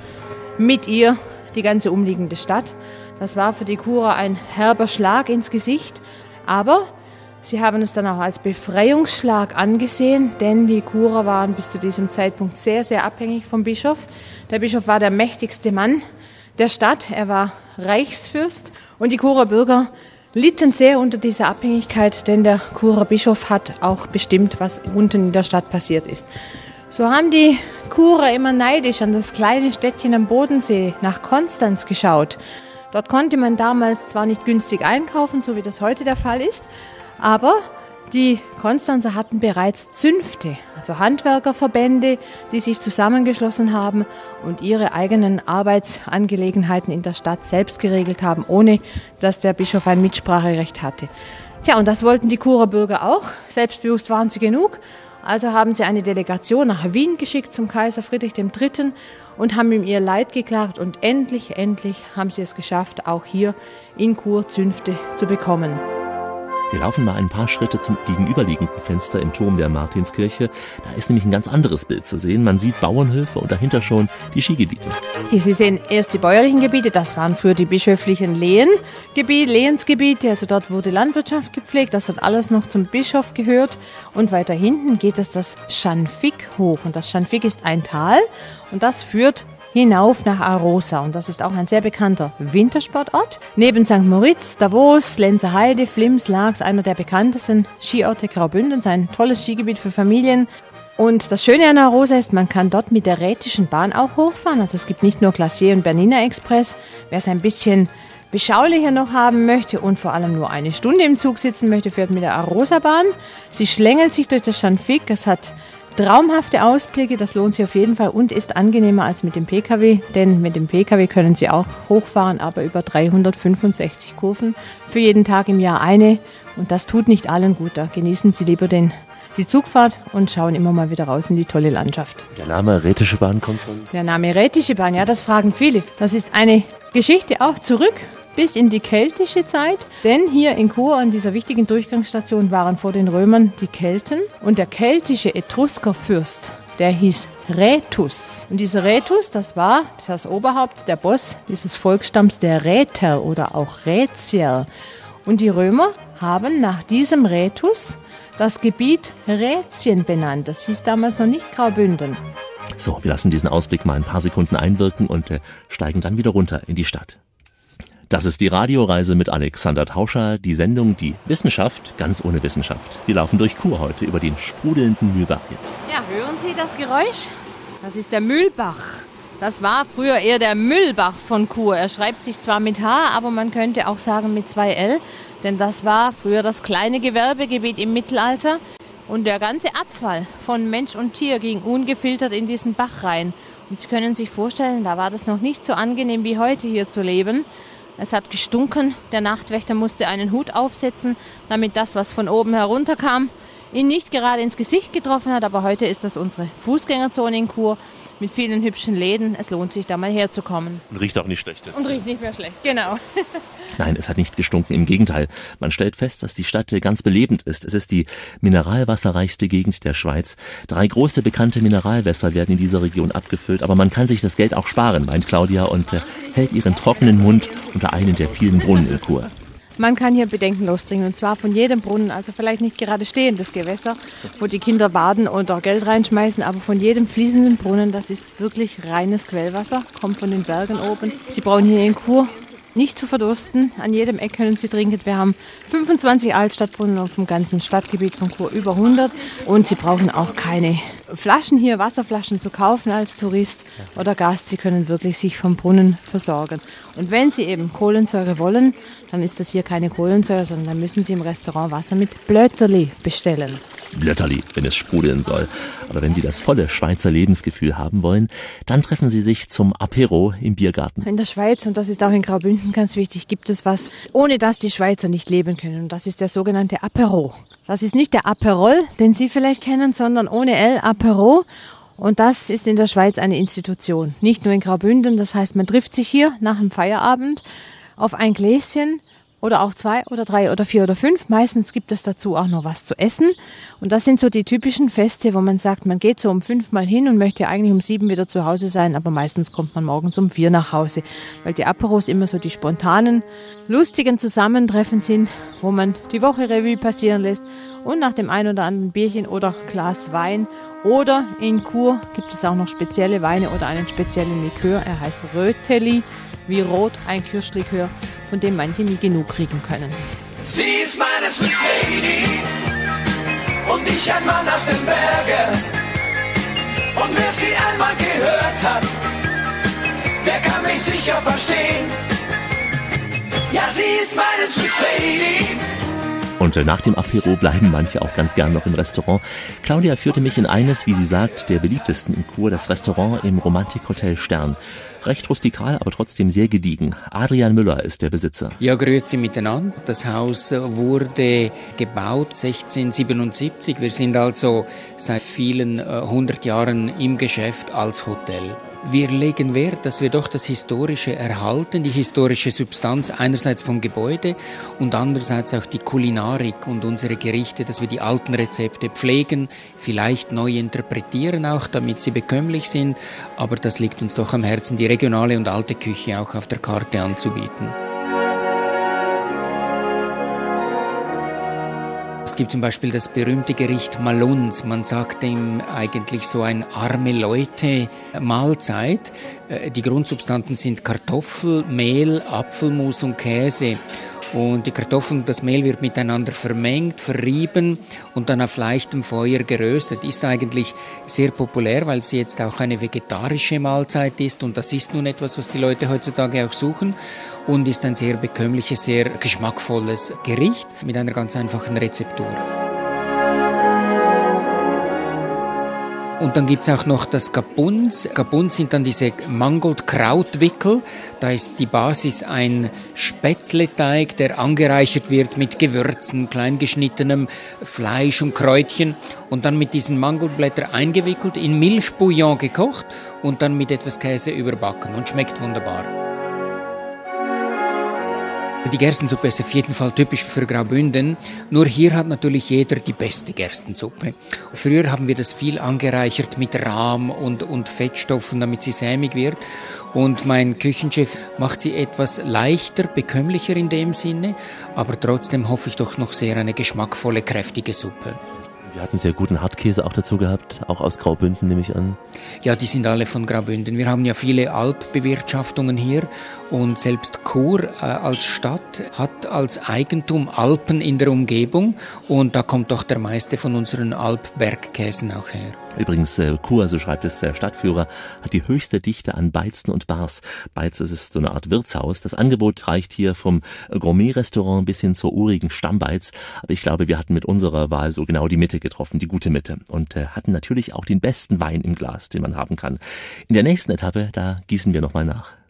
mit ihr die ganze umliegende Stadt. Das war für die Churer ein herber Schlag ins Gesicht. Aber Sie haben es dann auch als Befreiungsschlag angesehen, denn die Churer waren bis zu diesem Zeitpunkt sehr, sehr abhängig vom Bischof. Der Bischof war der mächtigste Mann der Stadt, er war Reichsfürst und die Churer Bürger litten sehr unter dieser Abhängigkeit, denn der Churer Bischof hat auch bestimmt, was unten in der Stadt passiert ist. So haben die Churer immer neidisch an das kleine Städtchen am Bodensee nach Konstanz geschaut. Dort konnte man damals zwar nicht günstig einkaufen, so wie das heute der Fall ist, aber die Konstanzer hatten bereits Zünfte, also Handwerkerverbände, die sich zusammengeschlossen haben und ihre eigenen Arbeitsangelegenheiten in der Stadt selbst geregelt haben, ohne dass der Bischof ein Mitspracherecht hatte. Tja, und das wollten die Churer Bürger auch. Selbstbewusst waren sie genug. Also haben sie eine Delegation nach Wien geschickt zum Kaiser Friedrich III. und haben ihm ihr Leid geklagt. Und endlich, endlich haben sie es geschafft, auch hier in Chur Zünfte zu bekommen. Wir laufen mal ein paar Schritte zum gegenüberliegenden Fenster im Turm der Martinskirche. Da ist nämlich ein ganz anderes Bild zu sehen. Man sieht Bauernhöfe und dahinter schon die Skigebiete. Sie sehen erst die bäuerlichen Gebiete, das waren für die bischöflichen Lehengebiete, Lehensgebiete, also dort wurde Landwirtschaft gepflegt, das hat alles noch zum Bischof gehört. Und weiter hinten geht es das Schanfig hoch und das Schanfig ist ein Tal und das führt hinauf nach Arosa. Und das ist auch ein sehr bekannter Wintersportort. Neben St. Moritz, Davos, Lenzerheide, Flims, Laax, einer der bekanntesten Skiorte Graubündens. Ein tolles Skigebiet für Familien. Und das Schöne an Arosa ist, man kann dort mit der Rätischen Bahn auch hochfahren. Also es gibt nicht nur Glacier und Bernina Express. Wer es ein bisschen beschaulicher noch haben möchte und vor allem nur eine Stunde im Zug sitzen möchte, fährt mit der Arosa-Bahn. Sie schlängelt sich durch das Schanfig. Es hat traumhafte Ausblicke, das lohnt sich auf jeden Fall und ist angenehmer als mit dem Pkw, denn mit dem Pkw können Sie auch hochfahren, aber über 365 Kurven für jeden Tag im Jahr eine und das tut nicht allen gut. Da genießen Sie lieber den die Zugfahrt und schauen immer mal wieder raus in die tolle Landschaft. Der Name Rätische Bahn kommt von. Der Name Rätische Bahn, ja, das fragen viele. Das ist eine Geschichte auch zurück bis in die keltische Zeit. Denn hier in Chur an dieser wichtigen Durchgangsstation waren vor den Römern die Kelten. Und der keltische Etruskerfürst, der hieß Rätus. Und dieser Rätus, das war das Oberhaupt, der Boss dieses Volksstamms der Räter oder auch Rätier. Und die Römer haben nach diesem Rätus das Gebiet Rätien benannt. Das hieß damals noch nicht Graubünden. So, wir lassen diesen Ausblick mal ein paar Sekunden einwirken und äh, steigen dann wieder runter in die Stadt. Das ist die Radioreise mit Alexander Tauscher, die Sendung Die Wissenschaft ganz ohne Wissenschaft. Wir laufen durch Chur heute über den sprudelnden Mühlbach jetzt. Ja, hören Sie das Geräusch? Das ist der Mühlbach. Das war früher eher der Müllbach von Chur. Er schreibt sich zwar mit H, aber man könnte auch sagen mit zwei L, denn das war früher das kleine Gewerbegebiet im Mittelalter. Und der ganze Abfall von Mensch und Tier ging ungefiltert in diesen Bach rein. Und Sie können sich vorstellen, da war das noch nicht so angenehm wie heute hier zu leben. Es hat gestunken, der Nachtwächter musste einen Hut aufsetzen, damit das, was von oben herunterkam, ihn nicht gerade ins Gesicht getroffen hat. Aber heute ist das unsere Fußgängerzone in Chur mit vielen hübschen Läden. Es lohnt sich, da mal herzukommen. Und riecht auch nicht schlecht jetzt. Und riecht nicht mehr schlecht, genau. <laughs> Nein, es hat nicht gestunken. Im Gegenteil. Man stellt fest, dass die Stadt ganz belebend ist. Es ist die mineralwasserreichste Gegend der Schweiz. Drei große bekannte Mineralwässer werden in dieser Region abgefüllt. Aber man kann sich das Geld auch sparen, meint Claudia und äh, hält ihren trockenen Mund unter einen der vielen Brunnen in Chur. Man kann hier bedenkenlos trinken und zwar von jedem Brunnen, also vielleicht nicht gerade stehendes Gewässer, wo die Kinder baden und auch Geld reinschmeißen, aber von jedem fließenden Brunnen, das ist wirklich reines Quellwasser, kommt von den Bergen oben. Sie brauchen hier in Chur nicht zu verdursten. An jedem Eck können Sie trinken. Wir haben 25 Altstadtbrunnen auf dem ganzen Stadtgebiet von Chur, über 100. Und Sie brauchen auch keine Flaschen hier, Wasserflaschen zu kaufen als Tourist oder Gast. Sie können wirklich sich vom Brunnen versorgen. Und wenn Sie eben Kohlensäure wollen, dann ist das hier keine Kohlensäure, sondern dann müssen Sie im Restaurant Wasser mit Blötterli bestellen. Blötterli, wenn es sprudeln soll. Aber wenn Sie das volle Schweizer Lebensgefühl haben wollen, dann treffen Sie sich zum Apero im Biergarten. In der Schweiz, und das ist auch in Graubünden ganz wichtig, gibt es was, ohne das die Schweizer nicht leben können. Und das ist der sogenannte Apero. Das ist nicht der Aperol, den Sie vielleicht kennen, sondern ohne L Apero. Und das ist in der Schweiz eine Institution. Nicht nur in Graubünden, das heißt, man trifft sich hier nach dem Feierabend auf ein Gläschen oder auch zwei oder drei oder vier oder fünf. Meistens gibt es dazu auch noch was zu essen. Und das sind so die typischen Feste, wo man sagt, man geht so um fünf mal hin und möchte eigentlich um sieben wieder zu Hause sein, aber meistens kommt man morgens um vier nach Hause, weil die Aperos immer so die spontanen, lustigen Zusammentreffen sind, wo man die Woche Revue passieren lässt und nach dem ein oder anderen Bierchen oder Glas Wein oder in Kur gibt es auch noch spezielle Weine oder einen speziellen Likör. Er heißt Röteli wie rot ein Kirschlikör, von dem manche nie genug kriegen können. Sie ist meine Swiss Lady und ich ein Mann aus den Bergen. Und wer sie einmal gehört hat, der kann mich sicher verstehen. Ja, sie ist meine Swiss Lady. Und äh, nach dem Apero bleiben manche auch ganz gern noch im Restaurant. Claudia führte mich in eines, wie sie sagt, der beliebtesten in Chur, das Restaurant im Romantikhotel Stern. Recht rustikal, aber trotzdem sehr gediegen. Adrian Müller ist der Besitzer. Ja, grüezi miteinander. Das Haus wurde gebaut 1677. Wir sind also seit vielen äh, hundert Jahren im Geschäft als Hotel. Wir legen Wert, dass wir doch das Historische erhalten, die historische Substanz einerseits vom Gebäude und andererseits auch die Kulinarik und unsere Gerichte, dass wir die alten Rezepte pflegen, vielleicht neu interpretieren auch, damit sie bekömmlich sind. Aber das liegt uns doch am Herzen, die regionale und alte Küche auch auf der Karte anzubieten. Es gibt zum Beispiel das berühmte Gericht Maluns. Man sagt dem eigentlich so ein arme Leute Mahlzeit. Äh, Die Grundsubstanten sind Kartoffel, Mehl, Apfelmus und Käse. Und die Kartoffeln und das Mehl wird miteinander vermengt, verrieben und dann auf leichtem Feuer geröstet. Ist eigentlich sehr populär, weil sie jetzt auch eine vegetarische Mahlzeit ist. Und das ist nun etwas, was die Leute heutzutage auch suchen. Und ist ein sehr bekömmliches, sehr geschmackvolles Gericht mit einer ganz einfachen Rezeptur. Und dann gibt es auch noch das Gabuns. Gabuns sind dann diese Mangold Krautwickel. Da ist die Basis ein Spätzleteig, der angereichert wird mit Gewürzen, kleingeschnittenem Fleisch und Kräutchen und dann mit diesen Mangoldblättern eingewickelt, in Milchbouillon gekocht und dann mit etwas Käse überbacken und schmeckt wunderbar. Die Gerstensuppe ist auf jeden Fall typisch für Graubünden. Nur hier hat natürlich jeder die beste Gerstensuppe. Früher haben wir das viel angereichert mit Rahm und, und Fettstoffen, damit sie sämig wird. Und mein Küchenchef macht sie etwas leichter, bekömmlicher in dem Sinne, aber trotzdem hoffe ich doch noch sehr eine geschmackvolle, kräftige Suppe. Wir hatten sehr guten Hartkäse auch dazu gehabt, auch aus Graubünden nehme ich an. Ja, die sind alle von Graubünden. Wir haben ja viele Alpbewirtschaftungen hier und selbst Chur äh, als Stadt hat als Eigentum Alpen in der Umgebung und da kommt doch der meiste von unseren Alpbergkäsen auch her. Übrigens, äh, Chur, so schreibt es der Stadtführer, hat die höchste Dichte an Beizen und Bars. Beiz, ist so eine Art Wirtshaus. Das Angebot reicht hier vom Gourmet-Restaurant bis hin zur urigen Stammbeiz. Aber ich glaube, wir hatten mit unserer Wahl so genau die Mitte getroffen, die gute Mitte. Und äh, hatten natürlich auch den besten Wein im Glas, den man haben kann. In der nächsten Etappe, da gießen wir nochmal nach.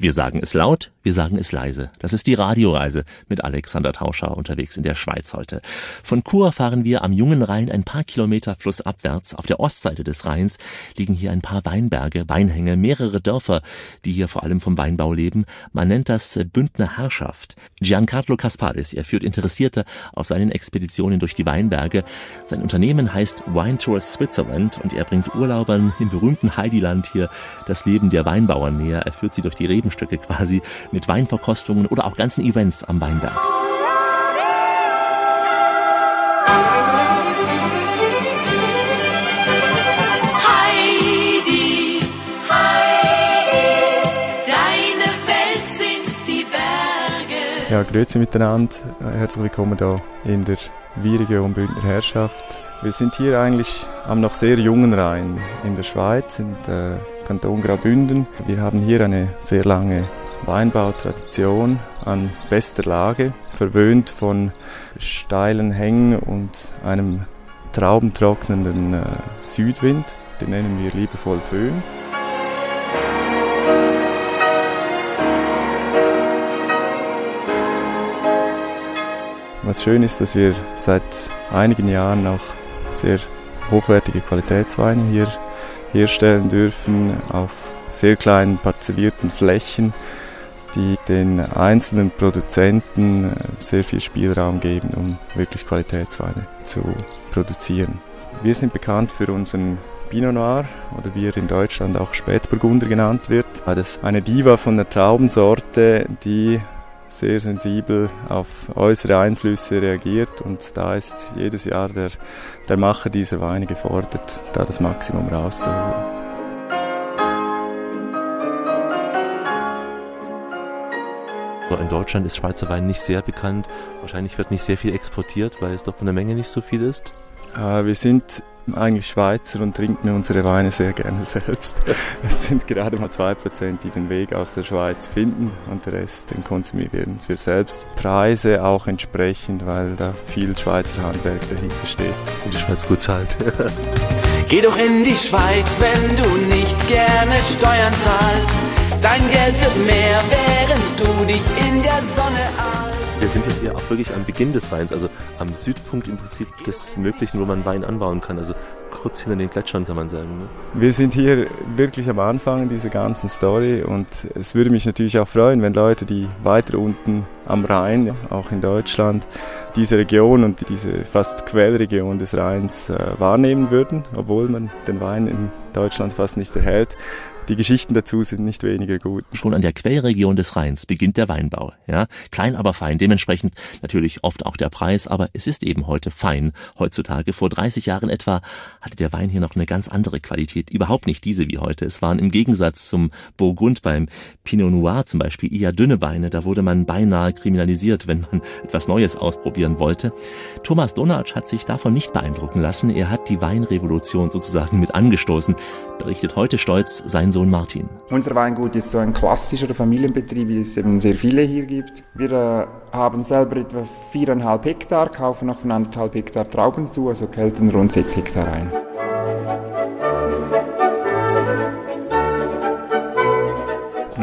Wir sagen es laut, wir sagen es leise. Das ist die Radioreise mit Alexander Tauscher unterwegs in der Schweiz heute. Von Chur fahren wir am Jungen Rhein ein paar Kilometer flussabwärts. Auf der Ostseite des Rheins liegen hier ein paar Weinberge, Weinhänge, mehrere Dörfer, die hier vor allem vom Weinbau leben. Man nennt das Bündner Herrschaft. Giancarlo Casparis, er führt Interessierte auf seinen Expeditionen durch die Weinberge. Sein Unternehmen heißt Wine Tours Switzerland und er bringt Urlaubern im berühmten Heidiland hier das Leben der Weinbauern näher. Er führt sie durch die Reben Nebenstücke quasi mit Weinverkostungen oder auch ganzen Events am Weinberg. Heidi, Heidi, deine Welt sind die Berge. Ja, grüezi miteinander. Herzlich willkommen hier in der Weinregion Bündner Herrschaft. Wir sind hier eigentlich am noch sehr jungen Rhein in der Schweiz, in der Kanton Graubünden. Wir haben hier eine sehr lange Weinbautradition an bester Lage, verwöhnt von steilen Hängen und einem traubentrocknenden äh, Südwind, den nennen wir liebevoll Föhn. Was schön ist, dass wir seit einigen Jahren auch sehr hochwertige Qualitätsweine hier herstellen dürfen auf sehr kleinen parzellierten Flächen, die den einzelnen Produzenten äh, sehr viel Spielraum geben, um wirklich Qualitätsweine zu produzieren. Wir sind bekannt für unseren Pinot Noir oder wie er in Deutschland auch Spätburgunder genannt wird. Das ist eine Diva von der Traubensorte, die sehr sensibel auf äußere Einflüsse reagiert und da ist jedes Jahr der, der Macher dieser Weine gefordert, da das Maximum rauszuholen. In Deutschland ist Schweizer Wein nicht sehr bekannt. Wahrscheinlich wird nicht sehr viel exportiert, weil es doch von der Menge nicht so viel ist. Äh, wir sind eigentlich Schweizer und trinken unsere Weine sehr gerne <laughs> selbst. Es sind gerade mal zwei Prozent, die den Weg aus der Schweiz finden und der Rest, den konsumieren wir selbst. Preise auch entsprechend, weil da viel Schweizer Handwerk dahinter steht. Und die Schweiz gut zahlt. <laughs> Geh doch in die Schweiz, wenn du nicht gerne Steuern zahlst. Dein Geld wird mehr, während du dich in der Sonne. Wir sind hier auch wirklich am Beginn des Rheins, also am Südpunkt im Prinzip des Möglichen, wo man Wein anbauen kann. Also kurz hinter den Gletschern kann man sagen. Ne? Wir sind hier wirklich am Anfang dieser ganzen Story und es würde mich natürlich auch freuen, wenn Leute, die weiter unten am Rhein, auch in Deutschland, diese Region und diese fast Quellregion des Rheins äh, wahrnehmen würden, obwohl man den Wein in Deutschland fast nicht erhält die Geschichten dazu sind nicht weniger gut. Schon an der Quellregion des Rheins beginnt der Weinbau. Ja, klein aber fein. Dementsprechend natürlich oft auch der Preis, aber es ist eben heute fein. Heutzutage vor 30 Jahren etwa hatte der Wein hier noch eine ganz andere Qualität. Überhaupt nicht diese wie heute. Es waren im Gegensatz zum Burgund beim Pinot Noir zum Beispiel eher dünne Weine. Da wurde man beinahe kriminalisiert, wenn man etwas Neues ausprobieren wollte. Thomas Donatsch hat sich davon nicht beeindrucken lassen. Er hat die Weinrevolution sozusagen mit angestoßen. Berichtet heute stolz sein Sohn Martin. Unser Weingut ist so ein klassischer Familienbetrieb, wie es eben sehr viele hier gibt. Wir äh, haben selber etwa viereinhalb Hektar, kaufen noch von anderthalb Hektar Trauben zu, also kälten rund sechs Hektar ein.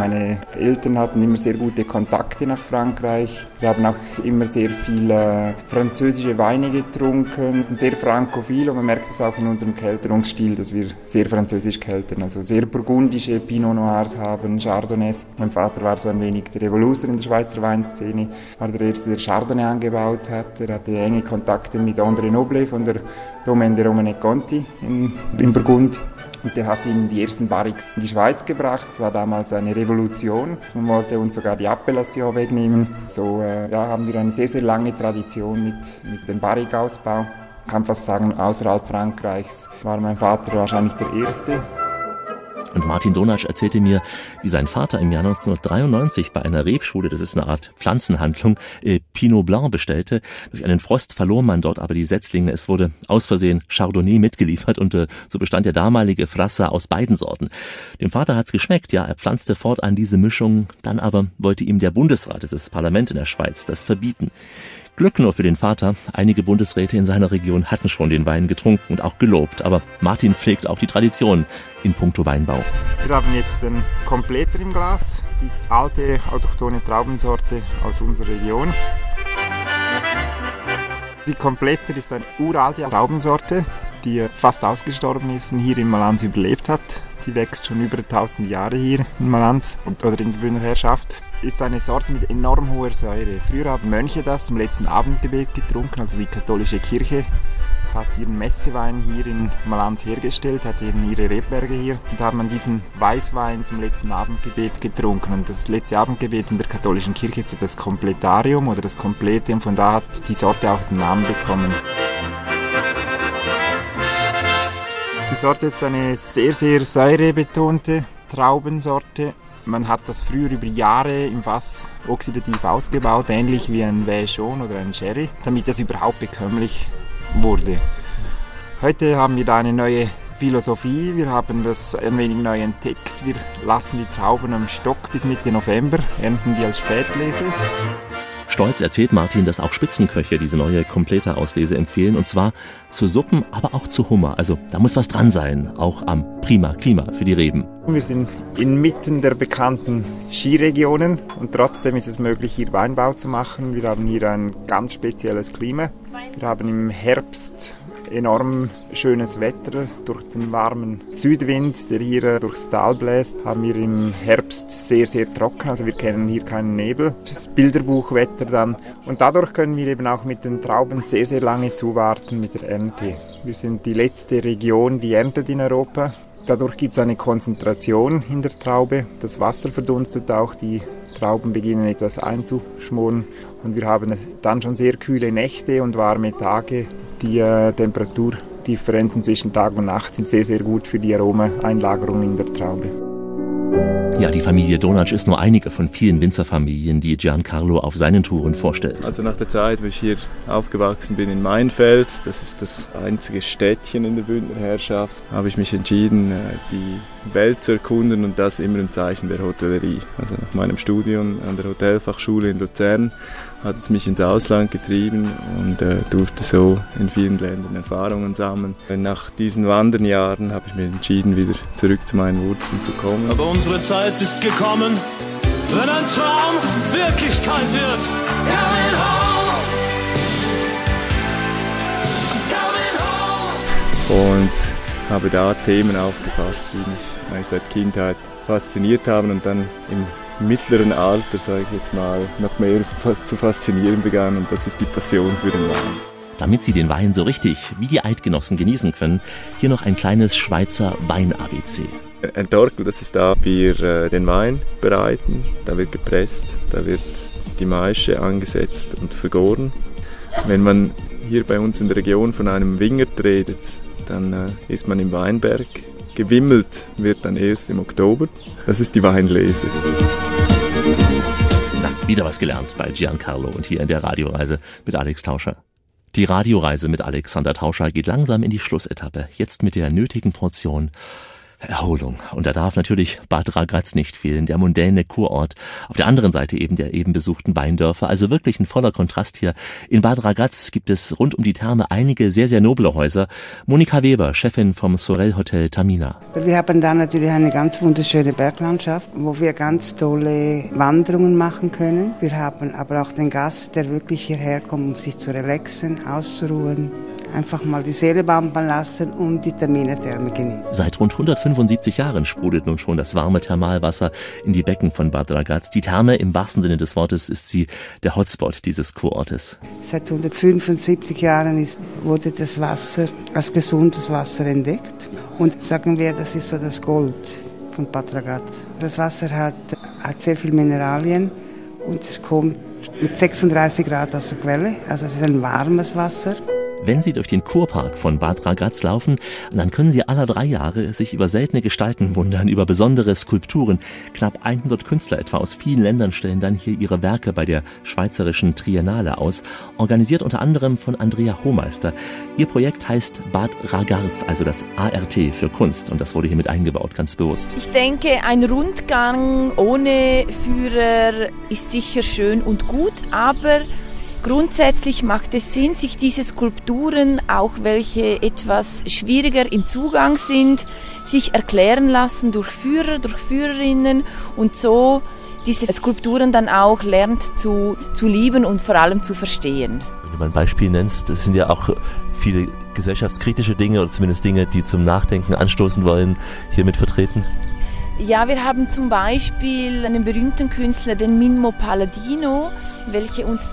Meine Eltern hatten immer sehr gute Kontakte nach Frankreich. Wir haben auch immer sehr viele französische Weine getrunken. Wir sind sehr frankophil und man merkt es auch in unserem Kelterungsstil, dass wir sehr französisch keltern. Also sehr burgundische Pinot Noirs haben, Chardonnays. Mein Vater war so ein wenig der Revoluzer in der Schweizer Weinszene, war der Erste, der Chardonnay angebaut hat. Er hatte enge Kontakte mit André Noble von der Domaine de Romane Conti in, in Burgund. Und der hat ihm die ersten Barriques in die Schweiz gebracht. Das war damals eine Revolution. Man wollte uns sogar die Appellation wegnehmen. So äh, ja, haben wir eine sehr, sehr lange Tradition mit, mit dem Barrique-Ausbau. Ich kann fast sagen, außerhalb Frankreichs war mein Vater wahrscheinlich der Erste. Und Martin Donatsch erzählte mir, wie sein Vater im Jahr 1993 bei einer Rebschule, das ist eine Art Pflanzenhandlung, äh, Pinot Blanc bestellte. Durch einen Frost verlor man dort aber die Setzlinge. Es wurde aus Versehen Chardonnay mitgeliefert und äh, so bestand der damalige Frasser aus beiden Sorten. Dem Vater hat's geschmeckt, ja, er pflanzte fortan diese Mischung, dann aber wollte ihm der Bundesrat, das ist das Parlament in der Schweiz, das verbieten. Glück nur für den Vater. Einige Bundesräte in seiner Region hatten schon den Wein getrunken und auch gelobt. Aber Martin pflegt auch die Tradition in puncto Weinbau. Wir haben jetzt den Kompletter im Glas, die alte autochthone Traubensorte aus unserer Region. Die Kompletter ist eine uralte Traubensorte, die fast ausgestorben ist und hier in Malanz überlebt hat. Die wächst schon über 1000 Jahre hier in Malanz oder in der Bühner Herrschaft. Ist eine Sorte mit enorm hoher Säure. Früher haben Mönche das zum letzten Abendgebet getrunken, also die katholische Kirche hat ihren Messewein hier in Malanz hergestellt, hat eben ihre Rebberge hier und haben man diesen Weißwein zum letzten Abendgebet getrunken. Und das letzte Abendgebet in der katholischen Kirche ist so das Kompletarium oder das Kompletium, von da hat die Sorte auch den Namen bekommen. Die Sorte ist eine sehr, sehr säurebetonte Traubensorte. Man hat das früher über Jahre im Fass oxidativ ausgebaut, ähnlich wie ein Vachon oder ein Sherry, damit es überhaupt bekömmlich wurde. Heute haben wir da eine neue Philosophie. Wir haben das ein wenig neu entdeckt. Wir lassen die Trauben am Stock bis Mitte November, ernten die als Spätlese. Stolz erzählt Martin, dass auch Spitzenköche diese neue komplette Auslese empfehlen und zwar zu Suppen, aber auch zu Hummer. Also da muss was dran sein, auch am prima Klima für die Reben. Wir sind inmitten der bekannten Skiregionen und trotzdem ist es möglich, hier Weinbau zu machen. Wir haben hier ein ganz spezielles Klima. Wir haben im Herbst enorm schönes Wetter. Durch den warmen Südwind, der hier durchs Tal bläst, haben wir im Herbst sehr, sehr trocken. Also wir kennen hier keinen Nebel. Das Bilderbuchwetter dann. Und dadurch können wir eben auch mit den Trauben sehr, sehr lange zuwarten mit der Ernte. Wir sind die letzte Region, die erntet in Europa. Dadurch gibt es eine Konzentration in der Traube. Das Wasser verdunstet auch, die Trauben beginnen etwas einzuschmoren und wir haben dann schon sehr kühle Nächte und warme Tage. Die äh, Temperaturdifferenzen zwischen Tag und Nacht sind sehr, sehr gut für die Aromaeinlagerung in der Traube. Ja, die Familie Donatsch ist nur einige von vielen Winzerfamilien, die Giancarlo auf seinen Touren vorstellt. Also nach der Zeit, wo ich hier aufgewachsen bin in Mainfeld, das ist das einzige Städtchen in der Bündner Herrschaft, habe ich mich entschieden, äh, die Welt zu erkunden und das immer im Zeichen der Hotellerie. Also nach meinem Studium an der Hotelfachschule in Luzern hat es mich ins Ausland getrieben und äh, durfte so in vielen Ländern Erfahrungen sammeln. Nach diesen Wandernjahren habe ich mich entschieden, wieder zurück zu meinen Wurzeln zu kommen. Aber unsere Zeit ist gekommen, wenn ein Traum Wirklichkeit wird. Coming home. Coming home. Und habe da Themen aufgefasst, die mich eigentlich seit Kindheit fasziniert haben und dann im mittleren Alter, sage ich jetzt mal, noch mehr zu faszinieren begann und das ist die Passion für den Wein. Damit Sie den Wein so richtig wie die Eidgenossen genießen können, hier noch ein kleines Schweizer Wein-ABC. Ein Torkel, das ist da, wir äh, den Wein bereiten, da wird gepresst, da wird die Maische angesetzt und vergoren. Wenn man hier bei uns in der Region von einem Wingert redet, dann äh, ist man im Weinberg. Gewimmelt wird dann erst im Oktober. Das ist die Weinlese. Na, wieder was gelernt bei Giancarlo und hier in der Radioreise mit Alex Tauscher. Die Radioreise mit Alexander Tauscher geht langsam in die Schlussetappe. Jetzt mit der nötigen Portion Erholung. Und da darf natürlich Bad Ragaz nicht fehlen, der mondäne Kurort. Auf der anderen Seite eben der eben besuchten Weindörfer. Also wirklich ein voller Kontrast hier. In Bad Ragaz gibt es rund um die Therme einige sehr, sehr noble Häuser. Monika Weber, Chefin vom Sorel Hotel Tamina. Wir haben da natürlich eine ganz wunderschöne Berglandschaft, wo wir ganz tolle Wanderungen machen können. Wir haben aber auch den Gast, der wirklich hierher kommt, um sich zu relaxen, auszuruhen einfach mal die Seele bambern lassen und die Terminetherme genießen. Seit rund 175 Jahren sprudelt nun schon das warme Thermalwasser in die Becken von Bad Ragaz. Die Therme im wahrsten Sinne des Wortes ist sie der Hotspot dieses Kurortes. Seit 175 Jahren ist, wurde das Wasser als gesundes Wasser entdeckt und sagen wir, das ist so das Gold von Bad Ragaz. Das Wasser hat, hat sehr viel Mineralien und es kommt mit 36 Grad aus der Quelle, also es ist ein warmes Wasser. Wenn Sie durch den Kurpark von Bad Ragaz laufen, dann können Sie aller drei Jahre sich über seltene Gestalten wundern, über besondere Skulpturen. Knapp 100 Künstler etwa aus vielen Ländern stellen dann hier ihre Werke bei der schweizerischen Triennale aus, organisiert unter anderem von Andrea Hohmeister. Ihr Projekt heißt Bad Ragaz, also das ART für Kunst und das wurde hier mit eingebaut, ganz bewusst. Ich denke, ein Rundgang ohne Führer ist sicher schön und gut, aber Grundsätzlich macht es Sinn, sich diese Skulpturen, auch welche etwas schwieriger im Zugang sind, sich erklären lassen durch Führer, durch Führerinnen und so diese Skulpturen dann auch lernt zu, zu lieben und vor allem zu verstehen. Wenn du mal ein Beispiel nennst, das sind ja auch viele gesellschaftskritische Dinge oder zumindest Dinge, die zum Nachdenken anstoßen wollen, hiermit vertreten. Ja, wir haben zum Beispiel einen berühmten Künstler, den Minmo Palladino, welcher uns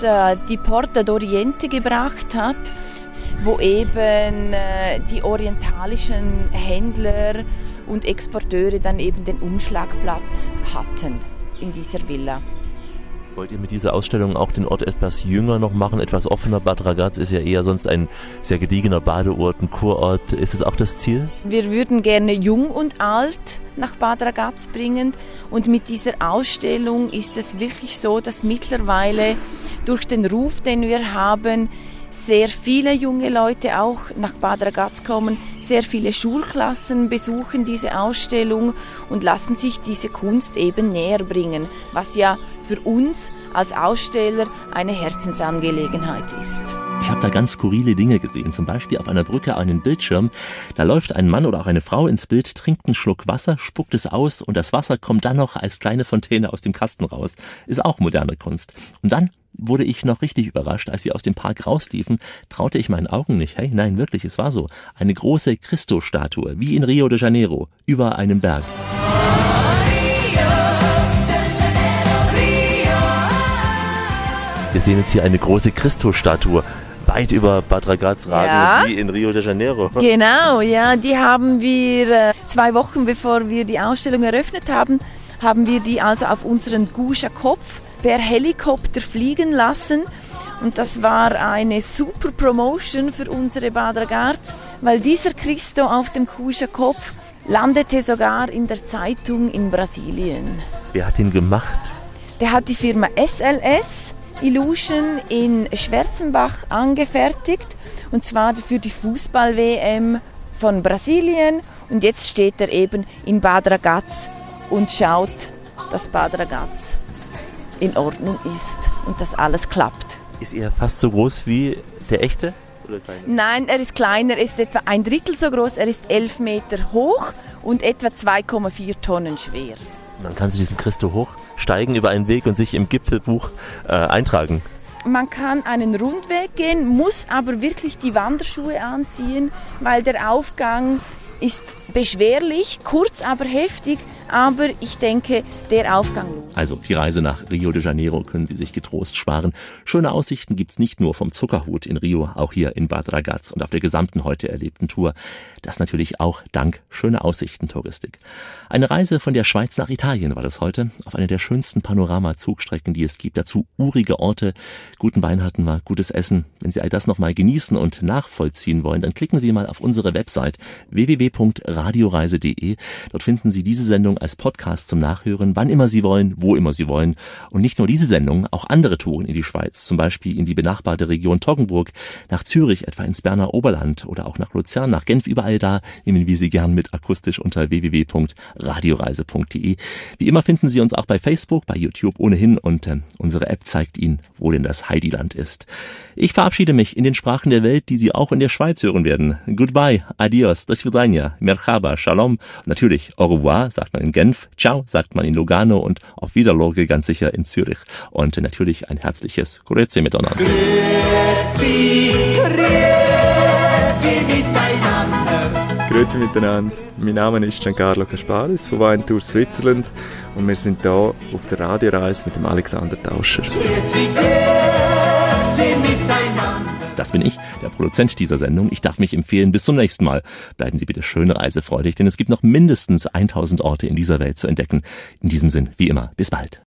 die Porta d'Oriente gebracht hat, wo eben äh, die orientalischen Händler und Exporteure dann eben den Umschlagplatz hatten in dieser Villa. Wollt ihr mit dieser Ausstellung auch den Ort etwas jünger noch machen, etwas offener? Bad Ragaz ist ja eher sonst ein sehr gediegener Badeort, ein Kurort. Ist es auch das Ziel? Wir würden gerne jung und alt nach Bad Ragaz bringen und mit dieser Ausstellung ist es wirklich so, dass mittlerweile durch den Ruf, den wir haben, sehr viele junge Leute auch nach Bad Ragaz kommen, sehr viele Schulklassen besuchen diese Ausstellung und lassen sich diese Kunst eben näher bringen, was ja für uns als Aussteller eine Herzensangelegenheit ist. Ich habe da ganz skurrile Dinge gesehen, zum Beispiel auf einer Brücke einen Bildschirm. Da läuft ein Mann oder auch eine Frau ins Bild, trinkt einen Schluck Wasser, spuckt es aus und das Wasser kommt dann noch als kleine Fontäne aus dem Kasten raus. Ist auch moderne Kunst. Und dann wurde ich noch richtig überrascht, als wir aus dem Park rausliefen, traute ich meinen Augen nicht. Hey, nein, wirklich, es war so. Eine große Christo-Statue, wie in Rio de Janeiro, über einem Berg. Wir sehen jetzt hier eine große Christo-Statue weit über Bad Ragaz ragen, Ja. wie in Rio de Janeiro. <laughs> Genau, ja, die haben wir äh, zwei Wochen bevor wir die Ausstellung eröffnet haben, haben wir die also auf unseren Gusha-Kopf per Helikopter fliegen lassen. Und das war eine super Promotion für unsere Bad Ragaz, weil dieser Christo auf dem Gusha-Kopf landete sogar in der Zeitung in Brasilien. Wer hat ihn gemacht? Der hat die Firma SLS Illusion in Schwarzenbach angefertigt und zwar für die Fußball-WM von Brasilien und jetzt steht er eben in Bad Ragaz und schaut, dass Bad Ragaz in Ordnung ist und dass alles klappt. Ist er fast so groß wie der echte? Nein, er ist kleiner, er ist etwa ein Drittel so groß, er ist 11 Meter hoch und etwa 2,4 Tonnen schwer. Man kann zu diesem Christo hochsteigen über einen Weg und sich im Gipfelbuch äh, eintragen. Man kann einen Rundweg gehen, muss aber wirklich die Wanderschuhe anziehen, weil der Aufgang ist beschwerlich, kurz aber heftig, aber ich denke, der Aufgang lohnt. Also die Reise nach Rio de Janeiro können Sie sich getrost sparen. Schöne Aussichten gibt's nicht nur vom Zuckerhut in Rio, auch hier in Bad Ragaz und auf der gesamten heute erlebten Tour. Das natürlich auch dank schöner Aussichten-Touristik. Eine Reise von der Schweiz nach Italien war das heute, auf einer der schönsten Panoramazugstrecken, die es gibt. Dazu urige Orte, guten Wein hatten wir, gutes Essen. Wenn Sie all das nochmal genießen und nachvollziehen wollen, dann klicken Sie mal auf unsere Website www.radio radioreise.de. Dort finden Sie diese Sendung als Podcast zum Nachhören, wann immer Sie wollen, wo immer Sie wollen. Und nicht nur diese Sendung, auch andere Touren in die Schweiz, zum Beispiel in die benachbarte Region Toggenburg, nach Zürich, etwa ins Berner Oberland oder auch nach Luzern, nach Genf, überall da nehmen wir Sie gern mit akustisch unter www.radioreise.de. Wie immer finden Sie uns auch bei Facebook, bei YouTube ohnehin und äh, unsere App zeigt Ihnen, wo denn das Heidiland ist. Ich verabschiede mich in den Sprachen der Welt, die Sie auch in der Schweiz hören werden. Goodbye, adios, das vidania, merhaba, shalom. Natürlich au revoir sagt man in Genf, ciao sagt man in Lugano und auf Wiederlorge ganz sicher in Zürich. Und natürlich ein herzliches Grüezi miteinander. Grüezi, grüezi miteinander. Grüezi miteinander. Mein Name ist Giancarlo Casparis von Wine Tour Switzerland und wir sind hier auf der Radioreise mit dem Alexander Tauscher. Grüezi, grüezi miteinander. Das bin ich, der Produzent dieser Sendung. Ich darf mich empfehlen, bis zum nächsten Mal. Bleiben Sie bitte schön reisefreudig, denn es gibt noch mindestens 1000 Orte in dieser Welt zu entdecken. In diesem Sinn, wie immer, bis bald.